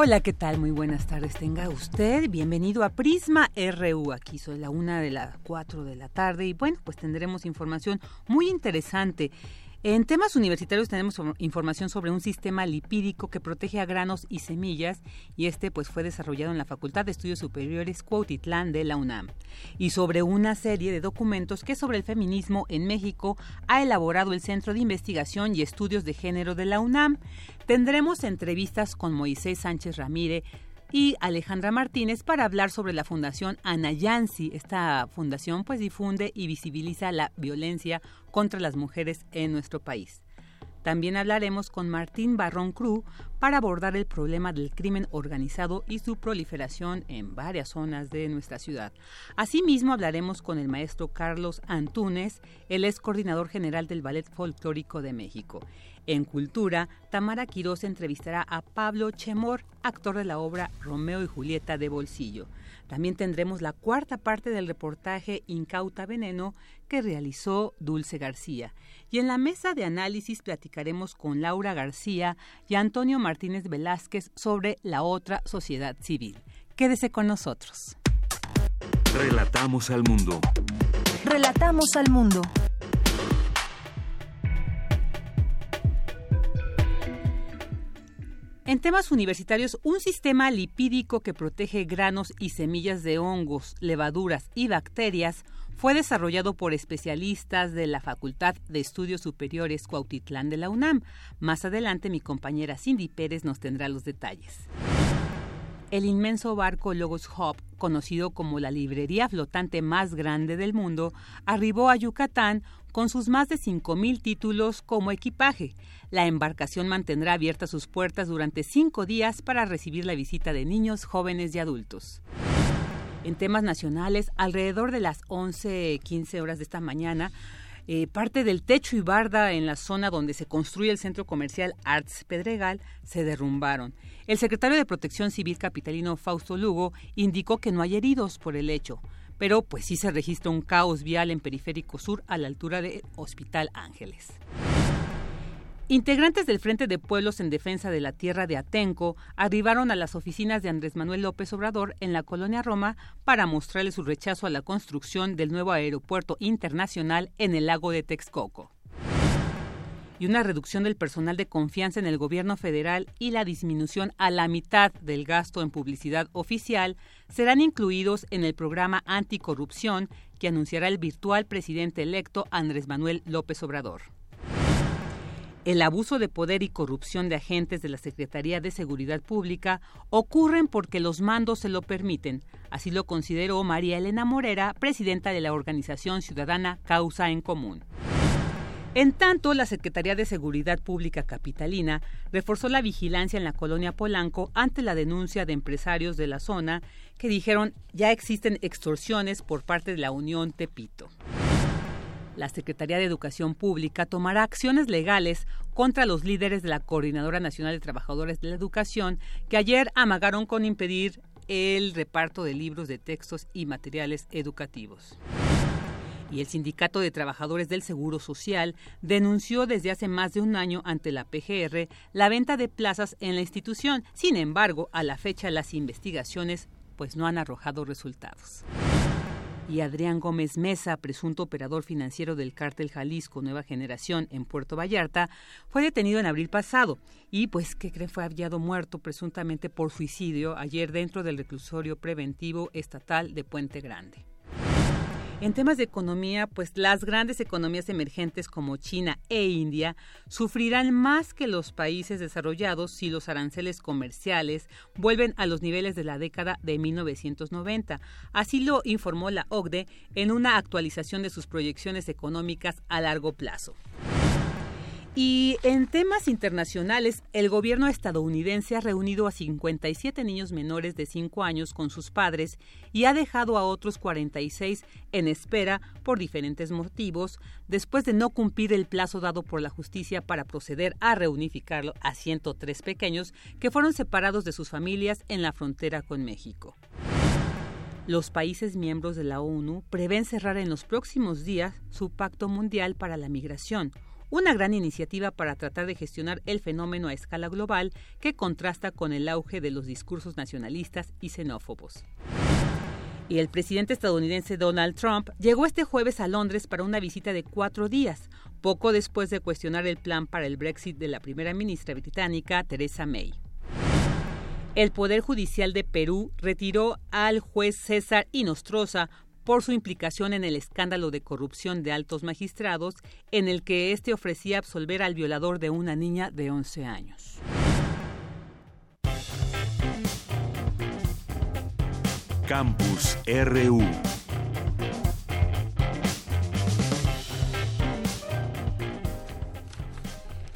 Hola, ¿qué tal? Muy buenas tardes. Tenga usted bienvenido a Prisma RU. Aquí soy la una de las cuatro de la tarde y bueno, pues tendremos información muy interesante. En temas universitarios tenemos información sobre un sistema lipídico que protege a granos y semillas y este pues fue desarrollado en la Facultad de Estudios Superiores Cuautitlán de la UNAM. Y sobre una serie de documentos que sobre el feminismo en México ha elaborado el Centro de Investigación y Estudios de Género de la UNAM. Tendremos entrevistas con Moisés Sánchez Ramírez, y Alejandra Martínez para hablar sobre la Fundación Anayansi. Esta fundación pues difunde y visibiliza la violencia contra las mujeres en nuestro país. También hablaremos con Martín Barrón Cruz para abordar el problema del crimen organizado y su proliferación en varias zonas de nuestra ciudad. Asimismo, hablaremos con el maestro Carlos Antúnez, él es coordinador general del Ballet Folclórico de México. En Cultura, Tamara Quiroz entrevistará a Pablo Chemor, actor de la obra Romeo y Julieta de Bolsillo. También tendremos la cuarta parte del reportaje Incauta Veneno que realizó Dulce García. Y en la mesa de análisis platicaremos con Laura García y Antonio Martínez Velázquez sobre la otra sociedad civil. Quédese con nosotros. Relatamos al mundo. Relatamos al mundo. En temas universitarios, un sistema lipídico que protege granos y semillas de hongos, levaduras y bacterias fue desarrollado por especialistas de la Facultad de Estudios Superiores Cuautitlán de la UNAM. Más adelante mi compañera Cindy Pérez nos tendrá los detalles. El inmenso barco Logos Hub, conocido como la librería flotante más grande del mundo, arribó a Yucatán con sus más de 5.000 títulos como equipaje. La embarcación mantendrá abiertas sus puertas durante cinco días para recibir la visita de niños, jóvenes y adultos. En temas nacionales, alrededor de las 11.15 horas de esta mañana, eh, parte del techo y barda en la zona donde se construye el centro comercial Arts Pedregal se derrumbaron. El secretario de Protección Civil capitalino Fausto Lugo indicó que no hay heridos por el hecho pero pues sí se registra un caos vial en Periférico Sur a la altura de Hospital Ángeles. Integrantes del Frente de Pueblos en Defensa de la Tierra de Atenco arribaron a las oficinas de Andrés Manuel López Obrador en la colonia Roma para mostrarle su rechazo a la construcción del nuevo aeropuerto internacional en el lago de Texcoco y una reducción del personal de confianza en el gobierno federal y la disminución a la mitad del gasto en publicidad oficial serán incluidos en el programa anticorrupción que anunciará el virtual presidente electo Andrés Manuel López Obrador. El abuso de poder y corrupción de agentes de la Secretaría de Seguridad Pública ocurren porque los mandos se lo permiten. Así lo consideró María Elena Morera, presidenta de la organización ciudadana Causa en Común. En tanto, la Secretaría de Seguridad Pública Capitalina reforzó la vigilancia en la colonia Polanco ante la denuncia de empresarios de la zona que dijeron ya existen extorsiones por parte de la Unión Tepito. La Secretaría de Educación Pública tomará acciones legales contra los líderes de la Coordinadora Nacional de Trabajadores de la Educación que ayer amagaron con impedir el reparto de libros de textos y materiales educativos y el Sindicato de Trabajadores del Seguro Social denunció desde hace más de un año ante la PGR la venta de plazas en la institución. Sin embargo, a la fecha las investigaciones pues no han arrojado resultados. Y Adrián Gómez Mesa, presunto operador financiero del cártel Jalisco Nueva Generación en Puerto Vallarta, fue detenido en abril pasado y pues que cree fue hallado muerto presuntamente por suicidio ayer dentro del reclusorio preventivo estatal de Puente Grande. En temas de economía, pues las grandes economías emergentes como China e India sufrirán más que los países desarrollados si los aranceles comerciales vuelven a los niveles de la década de 1990. Así lo informó la OCDE en una actualización de sus proyecciones económicas a largo plazo. Y en temas internacionales, el gobierno estadounidense ha reunido a 57 niños menores de 5 años con sus padres y ha dejado a otros 46 en espera por diferentes motivos, después de no cumplir el plazo dado por la justicia para proceder a reunificarlo a 103 pequeños que fueron separados de sus familias en la frontera con México. Los países miembros de la ONU prevén cerrar en los próximos días su Pacto Mundial para la Migración, una gran iniciativa para tratar de gestionar el fenómeno a escala global que contrasta con el auge de los discursos nacionalistas y xenófobos. Y el presidente estadounidense Donald Trump llegó este jueves a Londres para una visita de cuatro días, poco después de cuestionar el plan para el Brexit de la primera ministra británica Theresa May. El Poder Judicial de Perú retiró al juez César Inostroza por su implicación en el escándalo de corrupción de altos magistrados, en el que éste ofrecía absolver al violador de una niña de 11 años. Campus RU.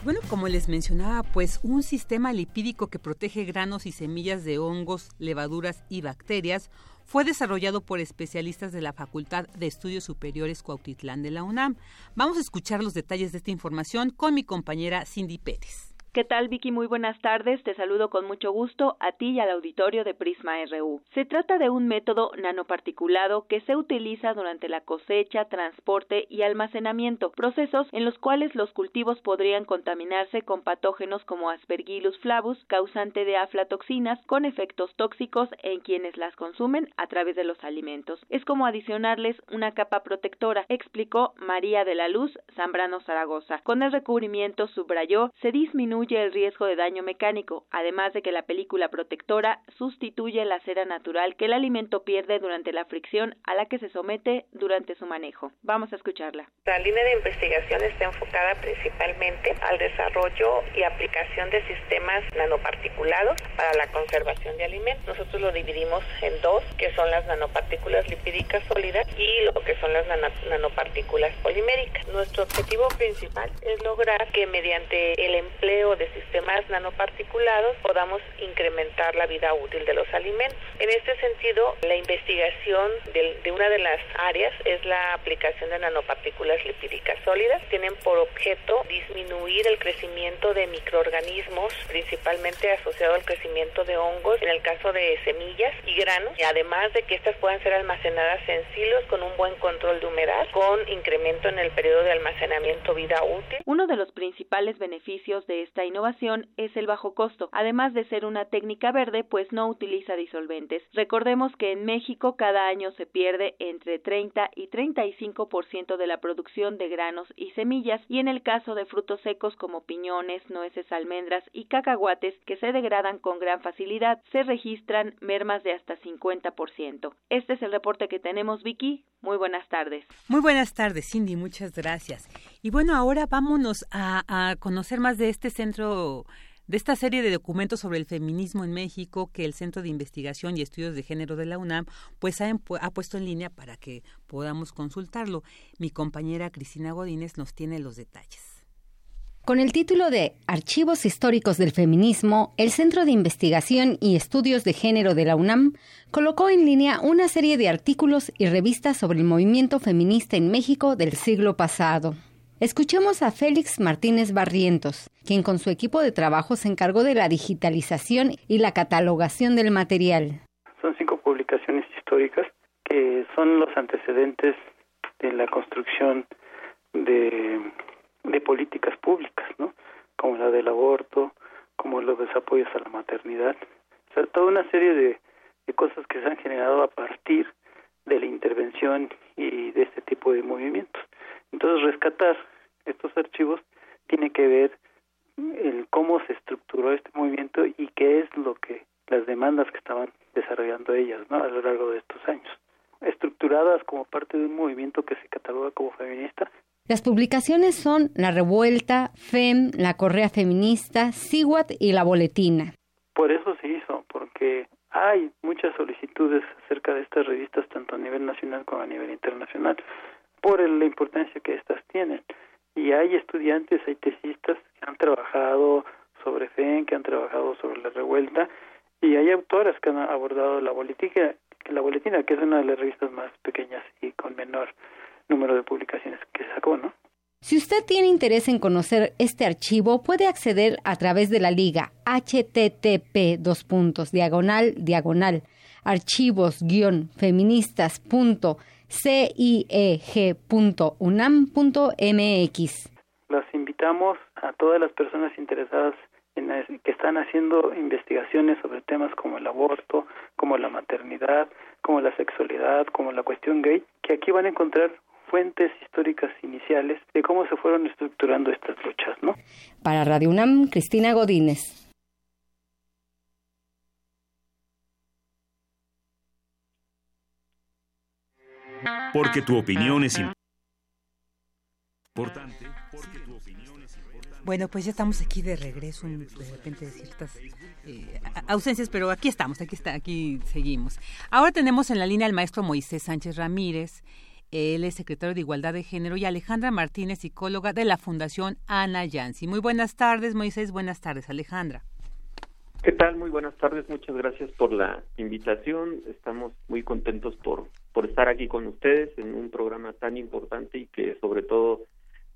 Bueno, como les mencionaba, pues un sistema lipídico que protege granos y semillas de hongos, levaduras y bacterias fue desarrollado por especialistas de la Facultad de Estudios Superiores Cuautitlán de la UNAM. Vamos a escuchar los detalles de esta información con mi compañera Cindy Pérez. ¿Qué tal, Vicky? Muy buenas tardes. Te saludo con mucho gusto a ti y al auditorio de Prisma RU. Se trata de un método nanoparticulado que se utiliza durante la cosecha, transporte y almacenamiento, procesos en los cuales los cultivos podrían contaminarse con patógenos como Aspergillus flavus, causante de aflatoxinas, con efectos tóxicos en quienes las consumen a través de los alimentos. Es como adicionarles una capa protectora, explicó María de la Luz Zambrano Zaragoza. Con el recubrimiento, subrayó, se disminuye el riesgo de daño mecánico, además de que la película protectora sustituye la cera natural que el alimento pierde durante la fricción a la que se somete durante su manejo. Vamos a escucharla. La línea de investigación está enfocada principalmente al desarrollo y aplicación de sistemas nanoparticulados para la conservación de alimentos. Nosotros lo dividimos en dos, que son las nanopartículas lipídicas sólidas y lo que son las nanopartículas poliméricas. Nuestro objetivo principal es lograr que mediante el empleo de sistemas nanoparticulados podamos incrementar la vida útil de los alimentos. En este sentido, la investigación de, una de las áreas es la aplicación de nanopartículas lipídicas sólidas. Tienen por objeto disminuir el crecimiento de microorganismos, principalmente asociado al crecimiento de hongos, en el caso de semillas y granos, y además de que estas puedan ser almacenadas en silos con un buen control de humedad, con incremento en el periodo de almacenamiento vida útil. Uno de los principales beneficios de esta innovación es el bajo costo, además de ser una técnica verde, pues no utiliza disolventes. Recordemos que en México cada año se pierde entre 30 y 35% de la producción de granos y semillas, y en el caso de frutos secos como piñones, nueces, almendras y cacahuates que se degradan con gran facilidad, se registran mermas de hasta 50%. Este es el reporte que tenemos, Vicky. Muy buenas tardes. Muy buenas tardes, Cindy. Muchas gracias. Y bueno, ahora vámonos a, a conocer más de este centro de esta serie de documentos sobre el feminismo en México que el Centro de Investigación y Estudios de Género de la UNAM pues ha, ha puesto en línea para que podamos consultarlo. Mi compañera Cristina Godínez nos tiene los detalles. Con el título de Archivos Históricos del Feminismo, el Centro de Investigación y Estudios de Género de la UNAM colocó en línea una serie de artículos y revistas sobre el movimiento feminista en México del siglo pasado. Escuchemos a Félix Martínez Barrientos, quien con su equipo de trabajo se encargó de la digitalización y la catalogación del material. Son cinco publicaciones históricas que son los antecedentes de la construcción de, políticas públicas, ¿no? Como la del aborto, como los desapoyos a la maternidad, o sea, toda una serie de cosas que se han generado a partir de la intervención y de este tipo de movimientos. Entonces, rescatar estos archivos tiene que ver el cómo se estructuró este movimiento y qué es lo que las demandas que estaban desarrollando ellas ¿no? a lo largo de estos años. Estructuradas como parte de un movimiento que se cataloga como feminista. Las publicaciones son La Revuelta, FEM, La Correa Feminista, SIWAT y La Boletina. Por eso se hizo, porque hay muchas solicitudes acerca de estas revistas tanto a nivel nacional como a nivel internacional por la importancia que estas tienen. Y hay estudiantes, hay tesistas que han trabajado sobre FEN, que han trabajado sobre la revuelta, y hay autoras que han abordado la boletina, la boletina que es una de las revistas más pequeñas y con menor número de publicaciones que sacó, ¿no? Si usted tiene interés en conocer este archivo, puede acceder a través de la liga http dos puntos diagonal diagonal archivos feministas.cieg.unam.mx. Las invitamos a todas las personas interesadas en, que están haciendo investigaciones sobre temas como el aborto, como la maternidad, como la sexualidad, como la cuestión gay, que aquí van a encontrar fuentes históricas iniciales de cómo se fueron estructurando estas luchas, ¿no? Para Radio UNAM, Cristina Godínez. Porque tu opinión es importante. Porque tu opinión es importante. Bueno, pues ya estamos aquí de regreso, de repente de ciertas eh, ausencias, pero aquí estamos, aquí está, aquí seguimos. Ahora tenemos en la línea al maestro Moisés Sánchez Ramírez. Él es secretario de Igualdad de Género y Alejandra Martínez, psicóloga de la Fundación Ana Yancy. Muy buenas tardes, Moisés. Buenas tardes, Alejandra. ¿Qué tal? Muy buenas tardes. Muchas gracias por la invitación. Estamos muy contentos por, por estar aquí con ustedes en un programa tan importante y que sobre todo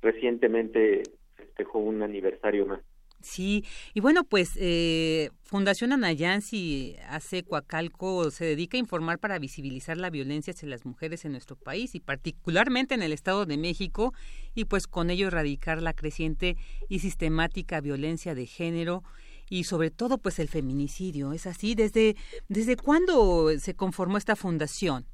recientemente festejó un aniversario más. Sí, y bueno, pues eh, Fundación Anayansi hace Coacalco se dedica a informar para visibilizar la violencia hacia las mujeres en nuestro país y particularmente en el Estado de México y pues con ello erradicar la creciente y sistemática violencia de género y sobre todo pues el feminicidio. ¿Es así? ¿Desde, desde cuándo se conformó esta fundación?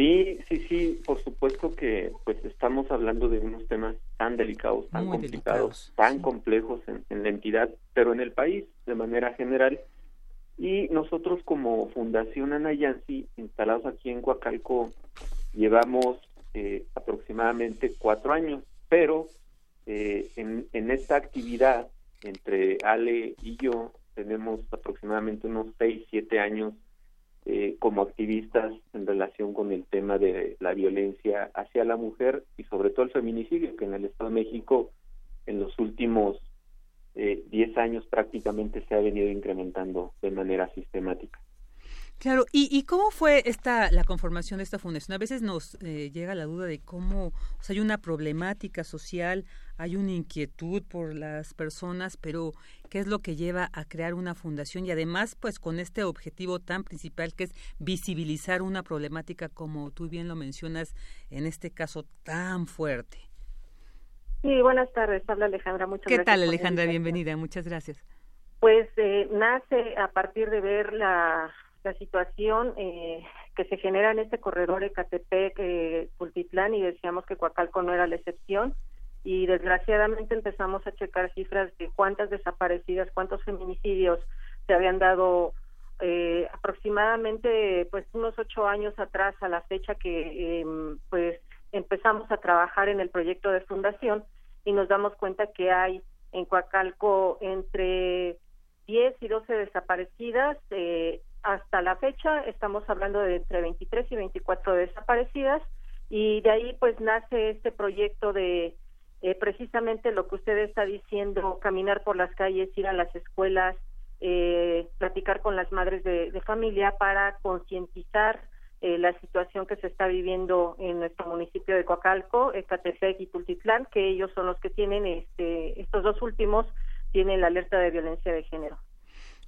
Sí, sí, sí, por supuesto que pues estamos hablando de unos temas tan delicados, tan complicados, tan complejos en, la entidad, pero en el país de manera general. Y nosotros como Fundación Anayansi, instalados aquí en Coacalco, llevamos eh, aproximadamente cuatro años, pero eh, en, en esta actividad, entre Ale y yo, tenemos aproximadamente unos seis, siete años eh, como activistas en relación con el tema de la violencia hacia la mujer y sobre todo el feminicidio, que en el Estado de México en los últimos 10 eh, años prácticamente se ha venido incrementando de manera sistemática. Claro, ¿Y, ¿y, cómo fue esta la conformación de esta fundación? A veces nos eh, llega la duda de cómo o sea, hay una problemática social, hay una inquietud por las personas, pero ¿qué es lo que lleva a crear una fundación? Y además, pues con este objetivo tan principal que es visibilizar una problemática, como tú bien lo mencionas, en este caso tan fuerte. Sí, buenas tardes, habla Alejandra, muchas ¿Qué gracias. ¿Qué tal Alejandra? Bienvenida, muchas gracias. Pues eh, nace a partir de ver la la situación eh, que se genera en este corredor Ecatepec, eh, y decíamos que Coacalco no era la excepción. Y desgraciadamente empezamos a checar cifras de cuántas desaparecidas, cuántos feminicidios se habían dado eh, aproximadamente pues unos ocho años atrás a la fecha que em, pues empezamos a trabajar en el proyecto de fundación y nos damos cuenta que hay en Coacalco entre 10 y 12 desaparecidas, eh, hasta la fecha estamos hablando de entre 23 y 24 desaparecidas y de ahí pues nace este proyecto de eh, precisamente lo que usted está diciendo, caminar por las calles, ir a las escuelas, eh, platicar con las madres de, familia para concientizar eh, la situación que se está viviendo en nuestro municipio de Coacalco, Ecatepec y Tultitlán, que ellos son los que tienen, este, estos dos últimos tienen la alerta de violencia de género.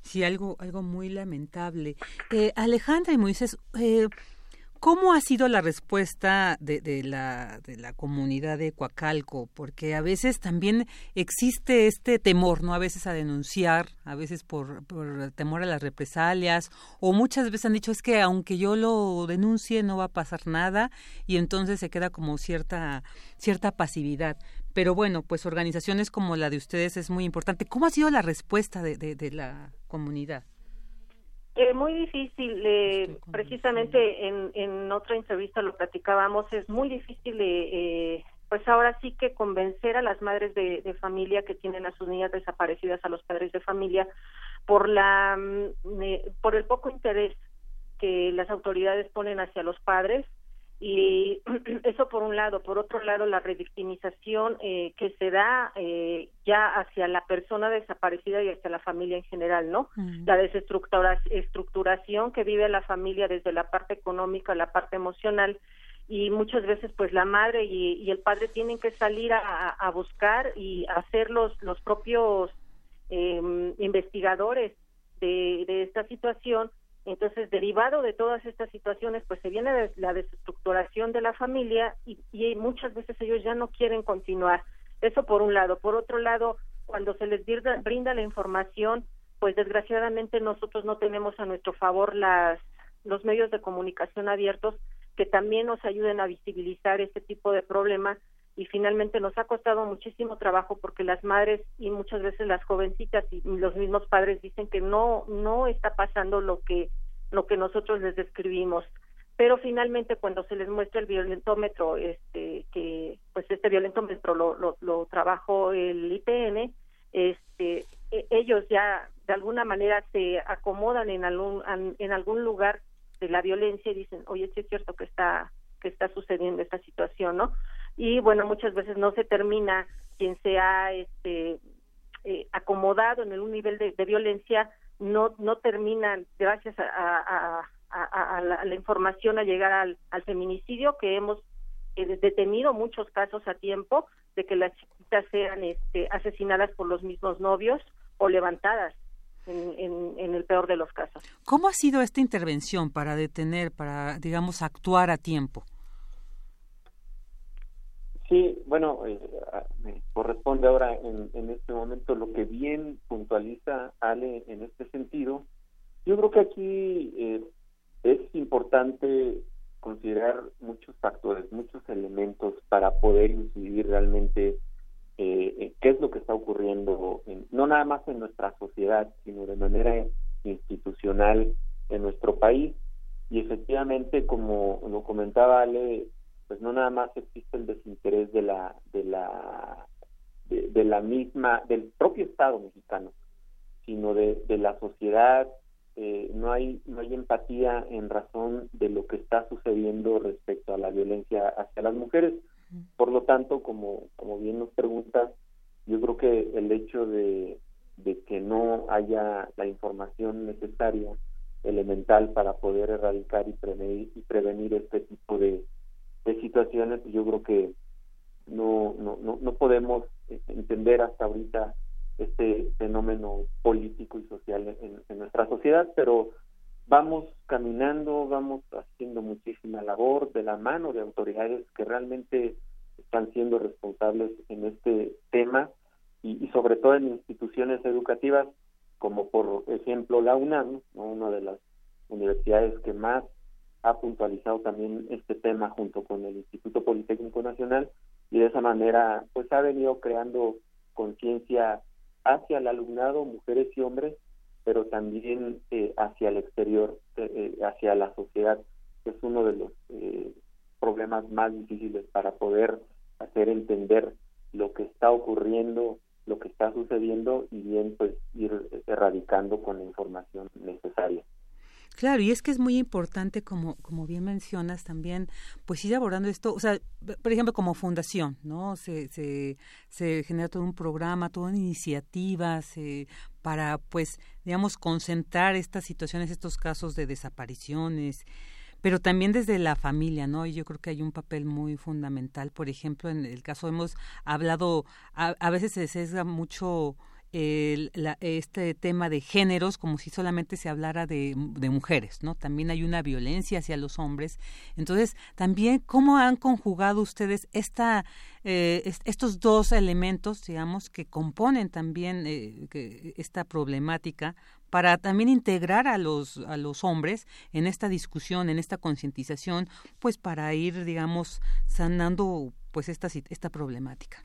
Sí, algo, algo muy lamentable. Eh, Alejandra y Moisés, eh, ¿cómo ha sido la respuesta de, de, la, de la comunidad de Coacalco? Porque a veces también existe este temor, ¿no? A veces a denunciar, a veces por, temor a las represalias, o muchas veces han dicho es que aunque yo lo denuncie no va a pasar nada y entonces se queda como cierta, cierta pasividad pero bueno, pues organizaciones como la de ustedes es muy importante. ¿Cómo ha sido la respuesta de, la comunidad? Eh, muy difícil, eh, precisamente en, en otra entrevista lo platicábamos, es muy difícil, eh, pues ahora sí que convencer a las madres de, familia que tienen a sus niñas desaparecidas, a los padres de familia, por la mm, por el poco interés que las autoridades ponen hacia los padres y eso por un lado. Por otro lado la revictimización eh, que se da eh, ya hacia la persona desaparecida y hacia la familia en general no la desestructuración que vive la familia desde la parte económica la parte emocional y muchas veces pues la madre y, el padre tienen que salir a, buscar y hacer los los propios eh, investigadores de, de esta situación entonces, derivado de todas estas situaciones, pues se viene la desestructuración de la familia y, muchas veces ellos ya no quieren continuar. Eso por un lado. Por otro lado, cuando se les brinda, la información, pues desgraciadamente nosotros no tenemos a nuestro favor las, los medios de comunicación abiertos que también nos ayuden a visibilizar este tipo de problemas y finalmente nos ha costado muchísimo trabajo porque las madres y muchas veces las jovencitas y los mismos padres dicen que no no está pasando lo que lo que nosotros les describimos. Pero finalmente cuando se les muestra el violentómetro este que pues este violentómetro lo lo, lo trabajó el IPN este e, ellos ya de alguna manera se acomodan en algún en algún lugar de la violencia y dicen oye sí es cierto que está que está sucediendo esta situación no y bueno muchas veces no se termina quien se ha este eh, acomodado en un nivel de, violencia no no terminan gracias a, la, información a llegar al, feminicidio que hemos eh, detenido muchos casos a tiempo de que las chiquitas sean este, asesinadas por los mismos novios o levantadas en, en, el peor de los casos. ¿Cómo ha sido esta intervención para detener, para, digamos, actuar a tiempo? Sí, bueno, eh, me corresponde ahora en, en, este momento lo que bien puntualiza Ale en este sentido. Yo creo que aquí eh, es importante considerar muchos factores, muchos elementos para poder incidir realmente eh, en qué es lo que está ocurriendo, no nada más en nuestra sociedad, sino de manera institucional en nuestro país. Y efectivamente, como lo comentaba Ale, pues no nada más existe el desinterés de la de la de, la misma del propio Estado mexicano sino de, de la sociedad eh, no hay no hay empatía en razón de lo que está sucediendo respecto a la violencia hacia las mujeres. Por lo tanto como como bien nos preguntas yo creo que el hecho de, de que no haya la información necesaria elemental para poder erradicar y prevenir y prevenir este tipo de de situaciones, pues yo creo que no, no, no, no podemos entender hasta ahorita este fenómeno político y social en, nuestra sociedad, pero vamos caminando, vamos haciendo muchísima labor de la mano de autoridades que realmente están siendo responsables en este tema y, sobre todo en instituciones educativas como por ejemplo la UNAM, una de las universidades que más ha puntualizado también este tema junto con el Instituto Politécnico Nacional y de esa manera pues ha venido creando conciencia hacia el alumnado, mujeres y hombres, pero también eh, hacia el exterior, eh, eh, hacia la sociedad, que es uno de los problemas más difíciles para poder hacer entender lo que está ocurriendo, lo que está sucediendo y bien pues ir erradicando con la información necesaria. Claro, y es que es muy importante, como, como bien mencionas también, pues ir abordando esto, o sea, por ejemplo, como fundación, ¿no? Se, se, se genera todo un programa, toda una iniciativa para, pues, digamos, concentrar estas situaciones, estos casos de desapariciones, pero también desde la familia, ¿no? Y yo creo que hay un papel muy fundamental. Por ejemplo, en el caso hemos hablado, a, a veces se sesga mucho el, este tema de géneros como si solamente se hablara de, mujeres, ¿no? También hay una violencia hacia los hombres. Entonces, también, ¿cómo han conjugado ustedes esta, eh, estos dos elementos, digamos, que componen también eh, esta problemática para también integrar a los, a los hombres en esta discusión, en esta concientización, pues para ir, digamos, sanando pues esta, esta problemática?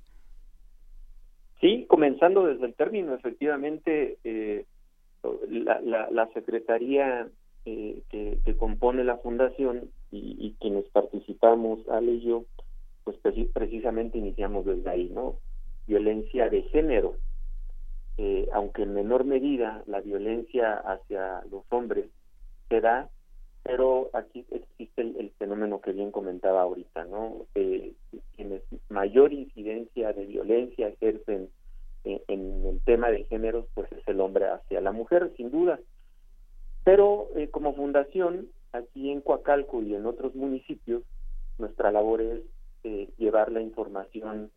Sí, comenzando desde el término, efectivamente, eh, la, la, secretaría eh, que, que, compone la fundación y, quienes participamos, Ale y yo, pues precisamente iniciamos desde ahí, ¿no? Violencia de género, eh, aunque en menor medida la violencia hacia los hombres se da, pero aquí existe el, fenómeno que bien comentaba ahorita, ¿no? Eh, quienes mayor incidencia de violencia ejercen en, el tema de géneros, pues es el hombre hacia la mujer, sin duda. Pero eh, como fundación, aquí en Coacalco y en otros municipios, nuestra labor es eh, llevar la información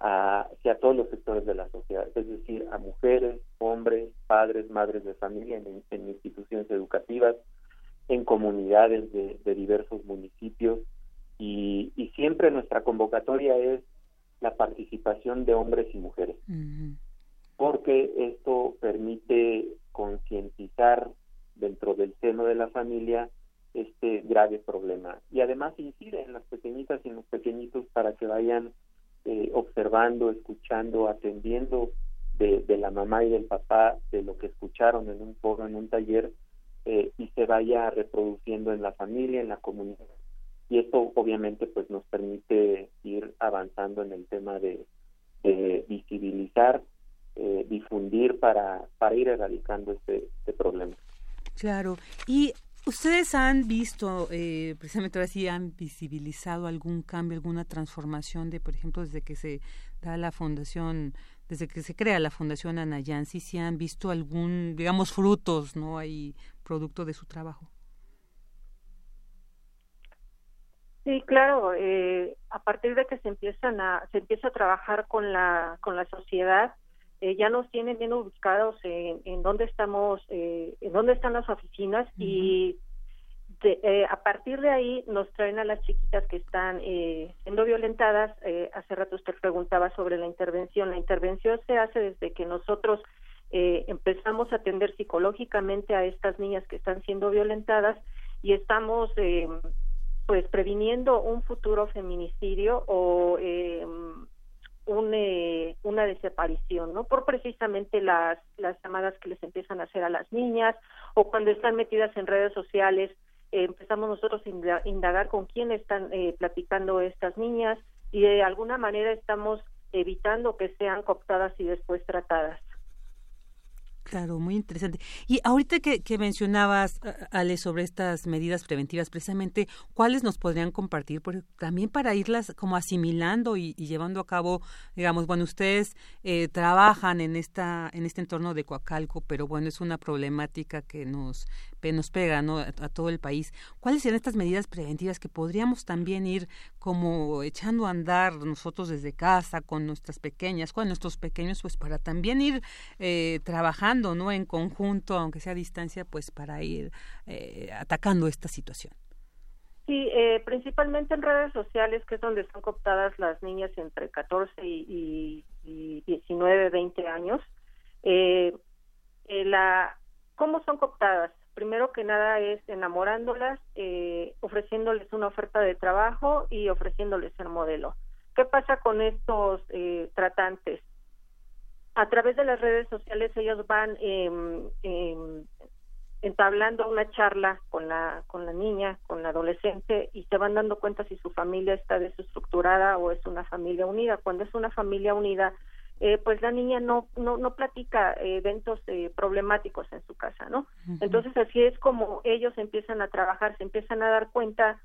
hacia todos los sectores de la sociedad, es decir, a mujeres, hombres, padres, madres de familia en, instituciones educativas, en comunidades de, diversos municipios y, y, siempre nuestra convocatoria es la participación de hombres y mujeres, porque esto permite concientizar dentro del seno de la familia este grave problema. Y además incide en las pequeñitas y en los pequeñitos para que vayan eh, observando, escuchando, atendiendo de, la mamá y del papá de lo que escucharon en un foro, en un taller eh, y se vaya reproduciendo en la familia, en la comunidad y esto obviamente pues nos permite ir avanzando en el tema de, visibilizar, eh, difundir para, para ir erradicando este, este problema. Claro, y ustedes han visto, eh, precisamente ahora sí han visibilizado algún cambio, alguna transformación de, por ejemplo, desde que se da la fundación, desde que se crea la fundación Anayansi, si han visto algún, digamos, frutos, ¿no? Hay producto de su trabajo. Sí, claro. Eh, a partir de que se empiezan a se empieza a trabajar con la con la sociedad, eh, ya nos tienen bien ubicados en, en dónde estamos, eh, en dónde están las oficinas y de, a partir de ahí nos traen a las chiquitas que están siendo violentadas. hace rato usted preguntaba sobre la intervención. La intervención se hace desde que nosotros empezamos a atender psicológicamente a estas niñas que están siendo violentadas y estamos pues previniendo un futuro feminicidio o eh, un, eh, una desaparición, ¿no? Por precisamente las, las llamadas que les empiezan a hacer a las niñas o cuando están metidas en redes sociales, eh, empezamos nosotros a indagar con quién están eh, platicando estas niñas y de alguna manera estamos evitando que sean cooptadas y después tratadas. Claro, muy interesante. Y ahorita que, que, mencionabas, Ale, sobre estas medidas preventivas, precisamente, ¿cuáles nos podrían compartir? Porque también para irlas como asimilando y, llevando a cabo, digamos, bueno, ustedes eh, trabajan en esta en este entorno de Coacalco, pero bueno, es una problemática que nos nos pega ¿no? a, todo el país. ¿Cuáles serían estas medidas preventivas que podríamos también ir como echando a andar nosotros desde casa con nuestras pequeñas, con nuestros pequeños, pues para también ir eh, trabajando no en conjunto, aunque sea a distancia, pues para ir eh, atacando esta situación? Sí, eh, principalmente en redes sociales, que es donde están cooptadas las niñas entre 14 y, y, 19, 20 años. Eh, la, ¿Cómo son cooptadas? Primero que nada es enamorándolas, eh, ofreciéndoles una oferta de trabajo y ofreciéndoles el modelo. ¿Qué pasa con estos eh, tratantes? A través de las redes sociales ellos van eh, entablando una charla con la con la niña, con la adolescente y se van dando cuenta si su familia está desestructurada o es una familia unida. Cuando es una familia unida, eh, pues la niña no no, no platica eh, eventos eh, problemáticos en su casa, ¿no? Entonces así es como ellos empiezan a trabajar, se empiezan a dar cuenta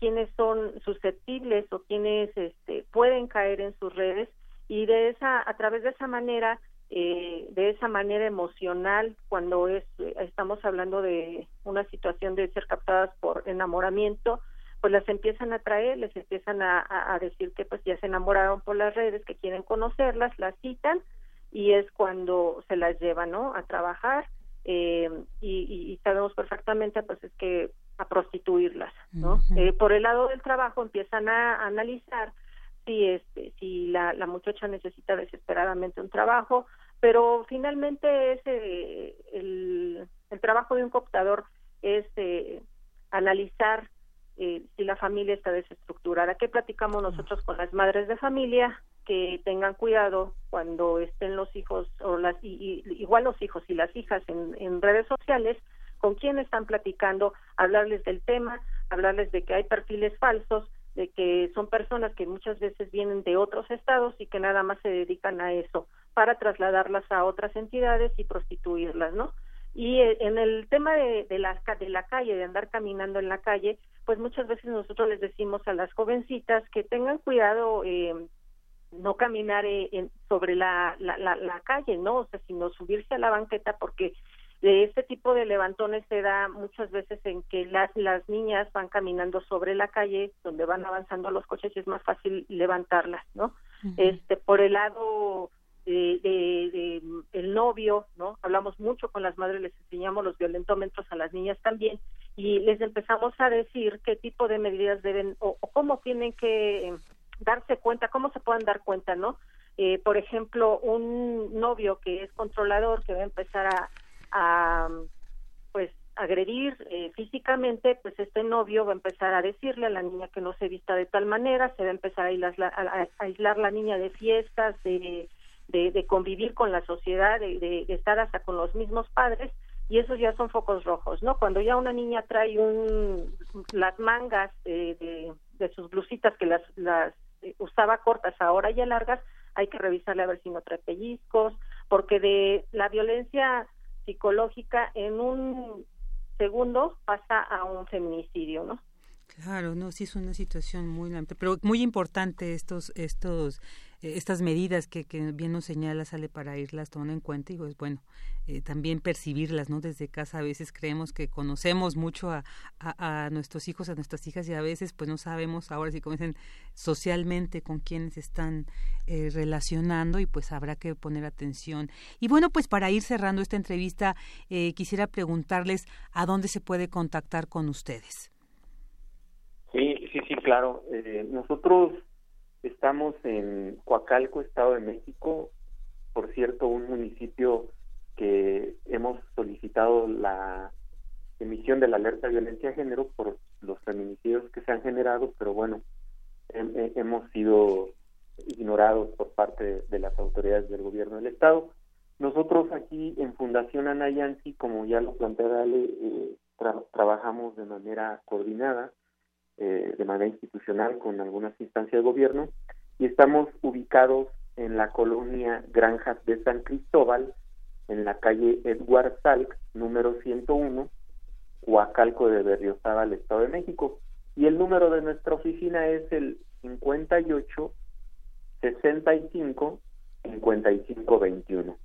quiénes son susceptibles o quiénes este, pueden caer en sus redes y de esa a través de esa manera de esa manera emocional cuando es estamos hablando de una situación de ser captadas por enamoramiento pues las empiezan a traer, les empiezan a, decir que pues ya se enamoraron por las redes, que quieren conocerlas, las citan y es cuando se las llevan, ¿no? A trabajar eh, y, sabemos perfectamente pues es que a prostituirlas, ¿no? Eh, por el lado del trabajo empiezan a, analizar si este si la, la muchacha necesita desesperadamente un trabajo, pero finalmente ese el, el trabajo de un cooptador es eh, analizar eh, si la familia está desestructurada. ¿Qué platicamos nosotros con las madres de familia? que tengan cuidado cuando estén los hijos o las y, igual los hijos y las hijas en, en redes sociales con quién están platicando, hablarles del tema, hablarles de que hay perfiles falsos, de que son personas que muchas veces vienen de otros estados y que nada más se dedican a eso para trasladarlas a otras entidades y prostituirlas, ¿no? Y eh, en el tema de, de, la, de la calle, de andar caminando en la calle, pues muchas veces nosotros les decimos a las jovencitas que tengan cuidado eh, no caminar eh, sobre la, la, la, calle, ¿no? O sea, sino subirse a la banqueta porque de este tipo de levantones se da muchas veces en que las, las niñas van caminando sobre la calle donde van avanzando los coches y es más fácil levantarlas, ¿no? Este, por el lado de, de, el novio, ¿no? Hablamos mucho con las madres, les enseñamos los violentómetros a las niñas también y les empezamos a decir qué tipo de medidas deben o, cómo tienen que darse cuenta, cómo se pueden dar cuenta, ¿no? Eh, por ejemplo, un novio que es controlador, que va a empezar a a pues agredir eh, físicamente, pues este novio va a empezar a decirle a la niña que no se vista de tal manera, se va a empezar a aislar, a, aislar la niña de fiestas, de, de, convivir con la sociedad, de, estar hasta con los mismos padres, y esos ya son focos rojos, ¿no? Cuando ya una niña trae un, las mangas de, de, sus blusitas que las, las usaba cortas, ahora ya largas, hay que revisarle a ver si no trae pellizcos, porque de la violencia psicológica en un segundo pasa a un feminicidio, ¿no? Claro, no, sí es una situación muy pero muy importante estos estos eh, estas medidas que, bien nos señala sale para irlas tomando en cuenta y pues bueno eh, también percibirlas no desde casa a veces creemos que conocemos mucho a, a, nuestros hijos a nuestras hijas y a veces pues no sabemos ahora si como dicen socialmente con quiénes están eh, relacionando y pues habrá que poner atención. Y bueno pues para ir cerrando esta entrevista quisiera preguntarles a dónde se puede contactar con ustedes. Sí, sí, sí, claro. Eh, nosotros estamos en Coacalco, Estado de México, por cierto, un municipio que hemos solicitado la emisión de la alerta de violencia de género por los feminicidios que se han generado, pero bueno, hemos sido ignorados por parte de las autoridades del gobierno del Estado. Nosotros aquí en Fundación Anayansi, como ya lo plantea Dale, eh, trabajamos de manera coordinada eh, de manera institucional con algunas instancias de gobierno y estamos ubicados en la colonia Granjas de San Cristóbal, en la calle Edward Salk, número 101, Huacalco de Berriozábal, Estado de México. Y el número de nuestra oficina es el 58 65 55 21.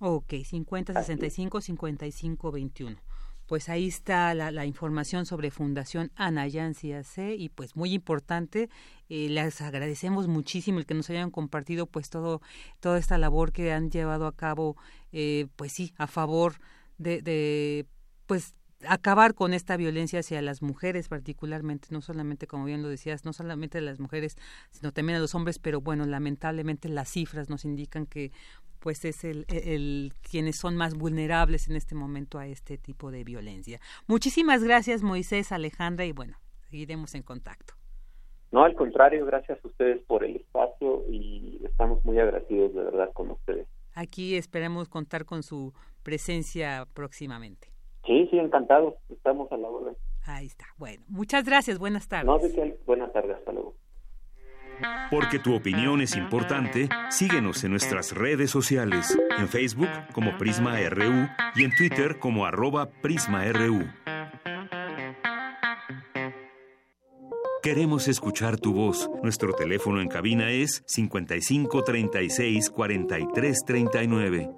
Ok, 50 65 55 21 pues ahí está la, información sobre Fundación Anayansi AC y pues muy importante, eh, les agradecemos muchísimo el que nos hayan compartido pues todo, toda esta labor que han llevado a cabo, eh, pues sí, a favor de, de pues acabar con esta violencia hacia las mujeres particularmente, no solamente, como bien lo decías, no solamente a las mujeres, sino también a los hombres, pero bueno, lamentablemente las cifras nos indican que pues es el, el, quienes son más vulnerables en este momento a este tipo de violencia. Muchísimas gracias Moisés, Alejandra y bueno, seguiremos en contacto. No, al contrario, gracias a ustedes por el espacio y estamos muy agradecidos de verdad con ustedes. Aquí esperamos contar con su presencia próximamente. Sí, sí, encantado. Estamos a la orden. Ahí está. Bueno, muchas gracias. Buenas tardes. No, buenas tardes. Hasta luego. Porque tu opinión es importante, síguenos en nuestras redes sociales, en Facebook como Prisma RU y en Twitter como arroba PrismaRU. Queremos escuchar tu voz. Nuestro teléfono en cabina es 55 36 43 39.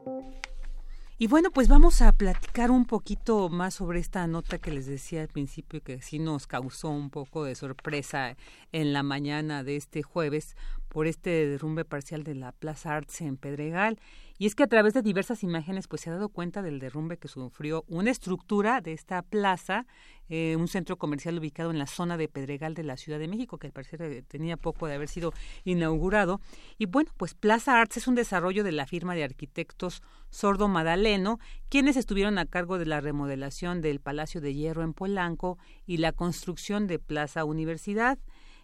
Y bueno, pues vamos a platicar un poquito más sobre esta nota que les decía al principio que sí nos causó un poco de sorpresa en la mañana de este jueves por este derrumbe parcial de la Plaza Arts en Pedregal. Y es que a través de diversas imágenes pues se ha dado cuenta del derrumbe que sufrió una estructura de esta plaza, eh, un centro comercial ubicado en la zona de Pedregal de la Ciudad de México, que al parecer eh, tenía poco de haber sido inaugurado. Y bueno, pues Plaza Arts es un desarrollo de la firma de arquitectos Sordo Madaleno, quienes estuvieron a cargo de la remodelación del Palacio de Hierro en Polanco y la construcción de Plaza Universidad.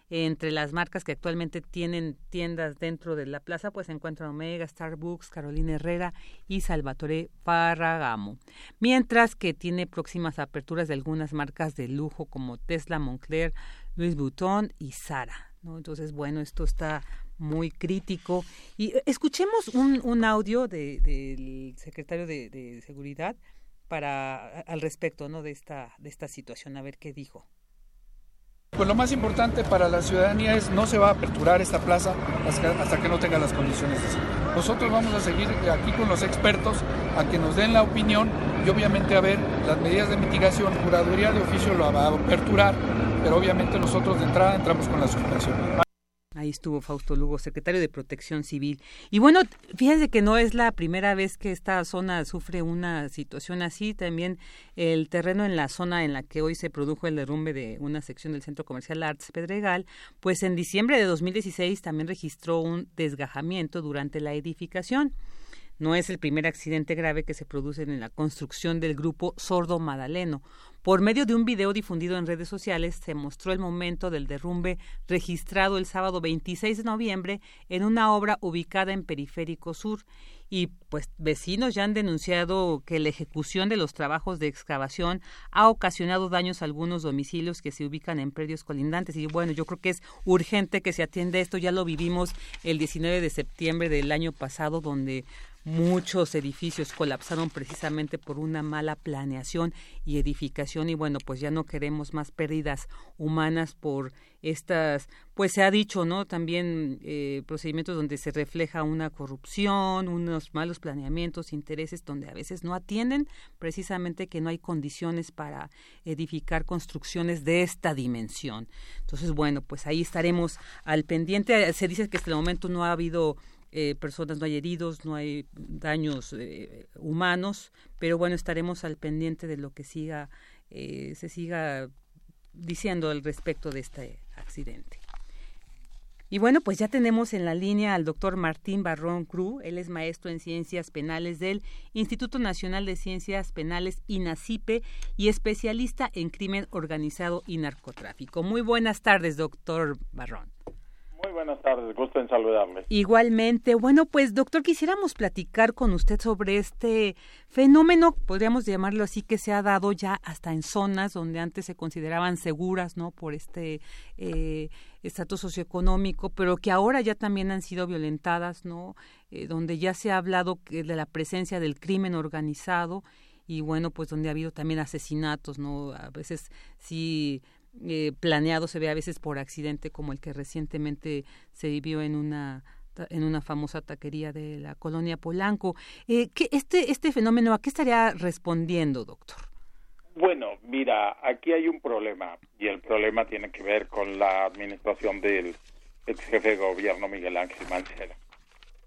Entre las marcas que actualmente tienen tiendas dentro de la plaza, pues se encuentran Omega, Starbucks, Carolina Herrera y Salvatore Farragamo. Mientras que tiene próximas aperturas de algunas marcas de lujo como Tesla, Moncler, Louis Vuitton y Zara. ¿no? Entonces, bueno, esto está muy crítico. Y eh, escuchemos un, un audio de, del secretario de, de, Seguridad para al respecto ¿no? de, esta, de esta situación, a ver qué dijo. Pues lo más importante para la ciudadanía es no se va a aperturar esta plaza hasta, que no tenga las condiciones de salud. Nosotros vamos a seguir aquí con los expertos a que nos den la opinión y obviamente a ver las medidas de mitigación. Curaduría de oficio lo va a aperturar, pero obviamente nosotros de entrada entramos con la suspensión. Ahí estuvo Fausto Lugo, secretario de Protección Civil. Y bueno, fíjense que no es la primera vez que esta zona sufre una situación así. También el terreno en la zona en la que hoy se produjo el derrumbe de una sección del centro comercial Arts Pedregal, pues en diciembre de 2016 también registró un desgajamiento durante la edificación. No es el primer accidente grave que se produce en la construcción del grupo Sordo Madaleno. Por medio de un video difundido en redes sociales se mostró el momento del derrumbe registrado el sábado 26 de noviembre en una obra ubicada en Periférico Sur. Y pues vecinos ya han denunciado que la ejecución de los trabajos de excavación ha ocasionado daños a algunos domicilios que se ubican en predios colindantes. Y bueno, yo creo que es urgente que se atienda esto, ya lo vivimos el 19 de septiembre del año pasado donde Muchos edificios colapsaron precisamente por una mala planeación y edificación y bueno, pues ya no queremos más pérdidas humanas por estas, pues se ha dicho, ¿no? También eh, procedimientos donde se refleja una corrupción, unos malos planeamientos, intereses donde a veces no atienden precisamente que no hay condiciones para edificar construcciones de esta dimensión. Entonces, bueno, pues ahí estaremos al pendiente. Se dice que hasta el momento no ha habido eh, personas, no hay heridos, no hay daños eh, humanos, pero bueno, estaremos al pendiente de lo que siga, eh, se siga diciendo al respecto de este accidente. Y bueno, pues ya tenemos en la línea al doctor Martín Barrón Cruz. Él es maestro en ciencias penales del Instituto Nacional de Ciencias Penales, INACIPE, y especialista en crimen organizado y narcotráfico. Muy buenas tardes, doctor Barrón. Muy buenas tardes, gusto en saludarle. Igualmente. Bueno, pues doctor, quisiéramos platicar con usted sobre este fenómeno, podríamos llamarlo así, que se ha dado ya hasta en zonas donde antes se consideraban seguras, ¿no? Por este eh, estatus socioeconómico, pero que ahora ya también han sido violentadas, ¿no? Eh, donde ya se ha hablado de la presencia del crimen organizado y bueno, pues donde ha habido también asesinatos, ¿no? A veces sí eh, planeado se ve a veces por accidente como el que recientemente se vivió en una en una famosa taquería de la colonia Polanco. Eh, ¿qué, este, ¿Este fenómeno a qué estaría respondiendo, doctor? Bueno, mira, aquí hay un problema y el problema tiene que ver con la administración del ex jefe de gobierno Miguel Ángel Mancera.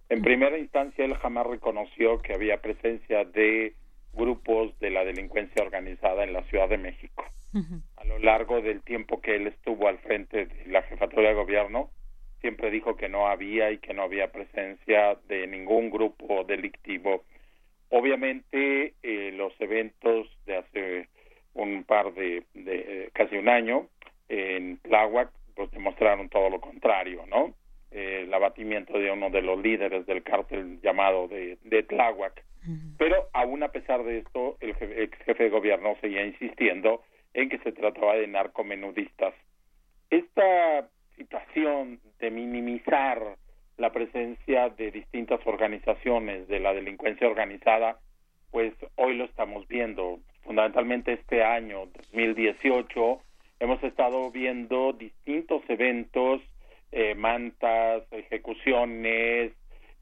En primera instancia, él jamás reconoció que había presencia de grupos de la delincuencia organizada en la Ciudad de México largo del tiempo que él estuvo al frente de la jefatura de gobierno, siempre dijo que no había y que no había presencia de ningún grupo delictivo. Obviamente, eh, los eventos de hace un par de, de casi un año en Tláhuac, pues demostraron todo lo contrario, ¿no? Eh, el abatimiento de uno de los líderes del cártel llamado de, de Tláhuac. Pero aún a pesar de esto, el ex jefe de gobierno seguía insistiendo en que se trataba de narcomenudistas. Esta situación de minimizar la presencia de distintas organizaciones de la delincuencia organizada, pues hoy lo estamos viendo. Fundamentalmente este año 2018 hemos estado viendo distintos eventos, eh, mantas, ejecuciones,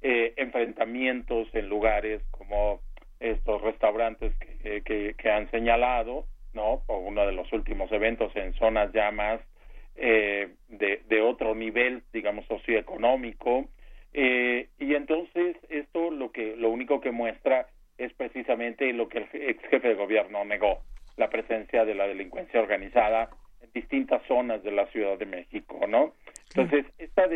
eh, enfrentamientos en lugares como estos restaurantes que, que han señalado, ¿no? O uno de los últimos eventos en zonas ya más eh, de, de, otro nivel, digamos, socioeconómico. Eh, y entonces esto lo que lo único que muestra es precisamente lo que el ex jefe de gobierno negó, la presencia de la delincuencia organizada en distintas zonas de la Ciudad de México, ¿no? Entonces, esta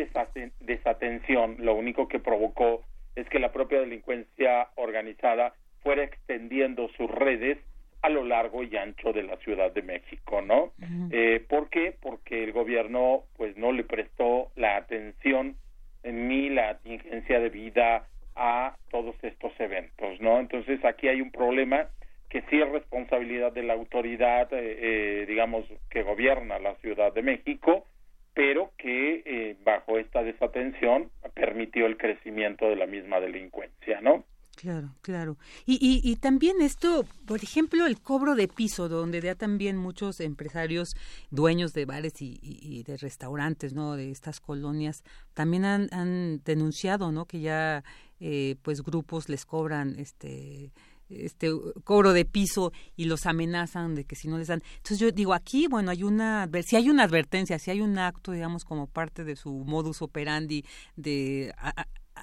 desatención lo único que provocó es que la propia delincuencia organizada fuera extendiendo sus redes a lo largo y ancho de la Ciudad de México, ¿no? eh, ¿Por qué? Porque el gobierno pues no le prestó la atención ni la atingencia debida a todos estos eventos, ¿no? Entonces aquí hay un problema que sí es responsabilidad de la autoridad, eh, eh, digamos, que gobierna la Ciudad de México, pero que eh, bajo esta desatención permitió el crecimiento de la misma delincuencia, ¿no? Claro, claro. Y, y, y, también esto, por ejemplo, el cobro de piso, donde ya también muchos empresarios, dueños de bares y, de restaurantes, ¿no? De estas colonias, también han, han denunciado, ¿no? Que ya, eh, pues, grupos les cobran, este este cobro de piso y los amenazan de que si no les dan. Entonces yo digo, aquí, bueno, hay una, si hay una advertencia, si hay un acto, digamos, como parte de su modus operandi de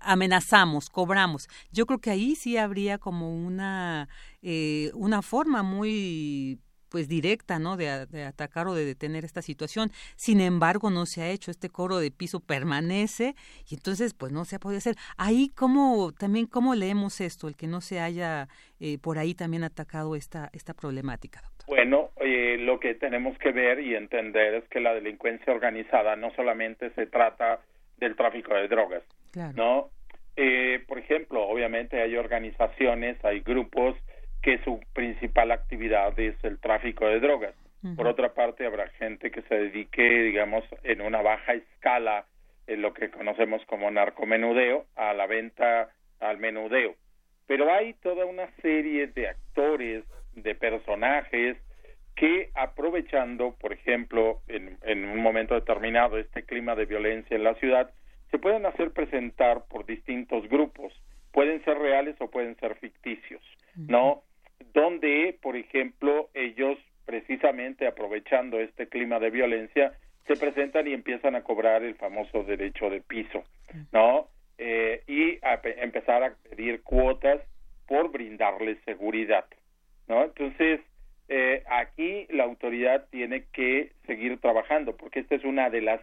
amenazamos, cobramos. Yo creo que ahí sí habría como una, eh, una forma muy pues directa, ¿no? De, atacar o de detener esta situación. Sin embargo, no se ha hecho. Este cobro de piso permanece y entonces, pues no se ha podido hacer. Ahí, ¿cómo, también, cómo leemos esto? El que no se haya eh, por ahí también atacado esta, esta problemática, doctor. Bueno, eh, lo que tenemos que ver y entender es que la delincuencia organizada no solamente se trata del tráfico de drogas, ¿no? Eh, por ejemplo, obviamente hay organizaciones, hay grupos que su principal actividad es el tráfico de drogas. Por otra parte, habrá gente que se dedique, digamos, en una baja escala, en lo que conocemos como narcomenudeo, a la venta al menudeo. Pero hay toda una serie de actores, de personajes, que aprovechando, por ejemplo, en, en un momento determinado este clima de violencia en la ciudad, se pueden hacer presentar por distintos grupos, pueden ser reales o pueden ser ficticios, ¿no? Donde, por ejemplo, ellos precisamente aprovechando este clima de violencia se presentan y empiezan a cobrar el famoso derecho de piso, ¿no? Eh, y a empezar a pedir cuotas por brindarles seguridad, ¿no? Entonces, eh, aquí la autoridad tiene que seguir trabajando porque esta es una de las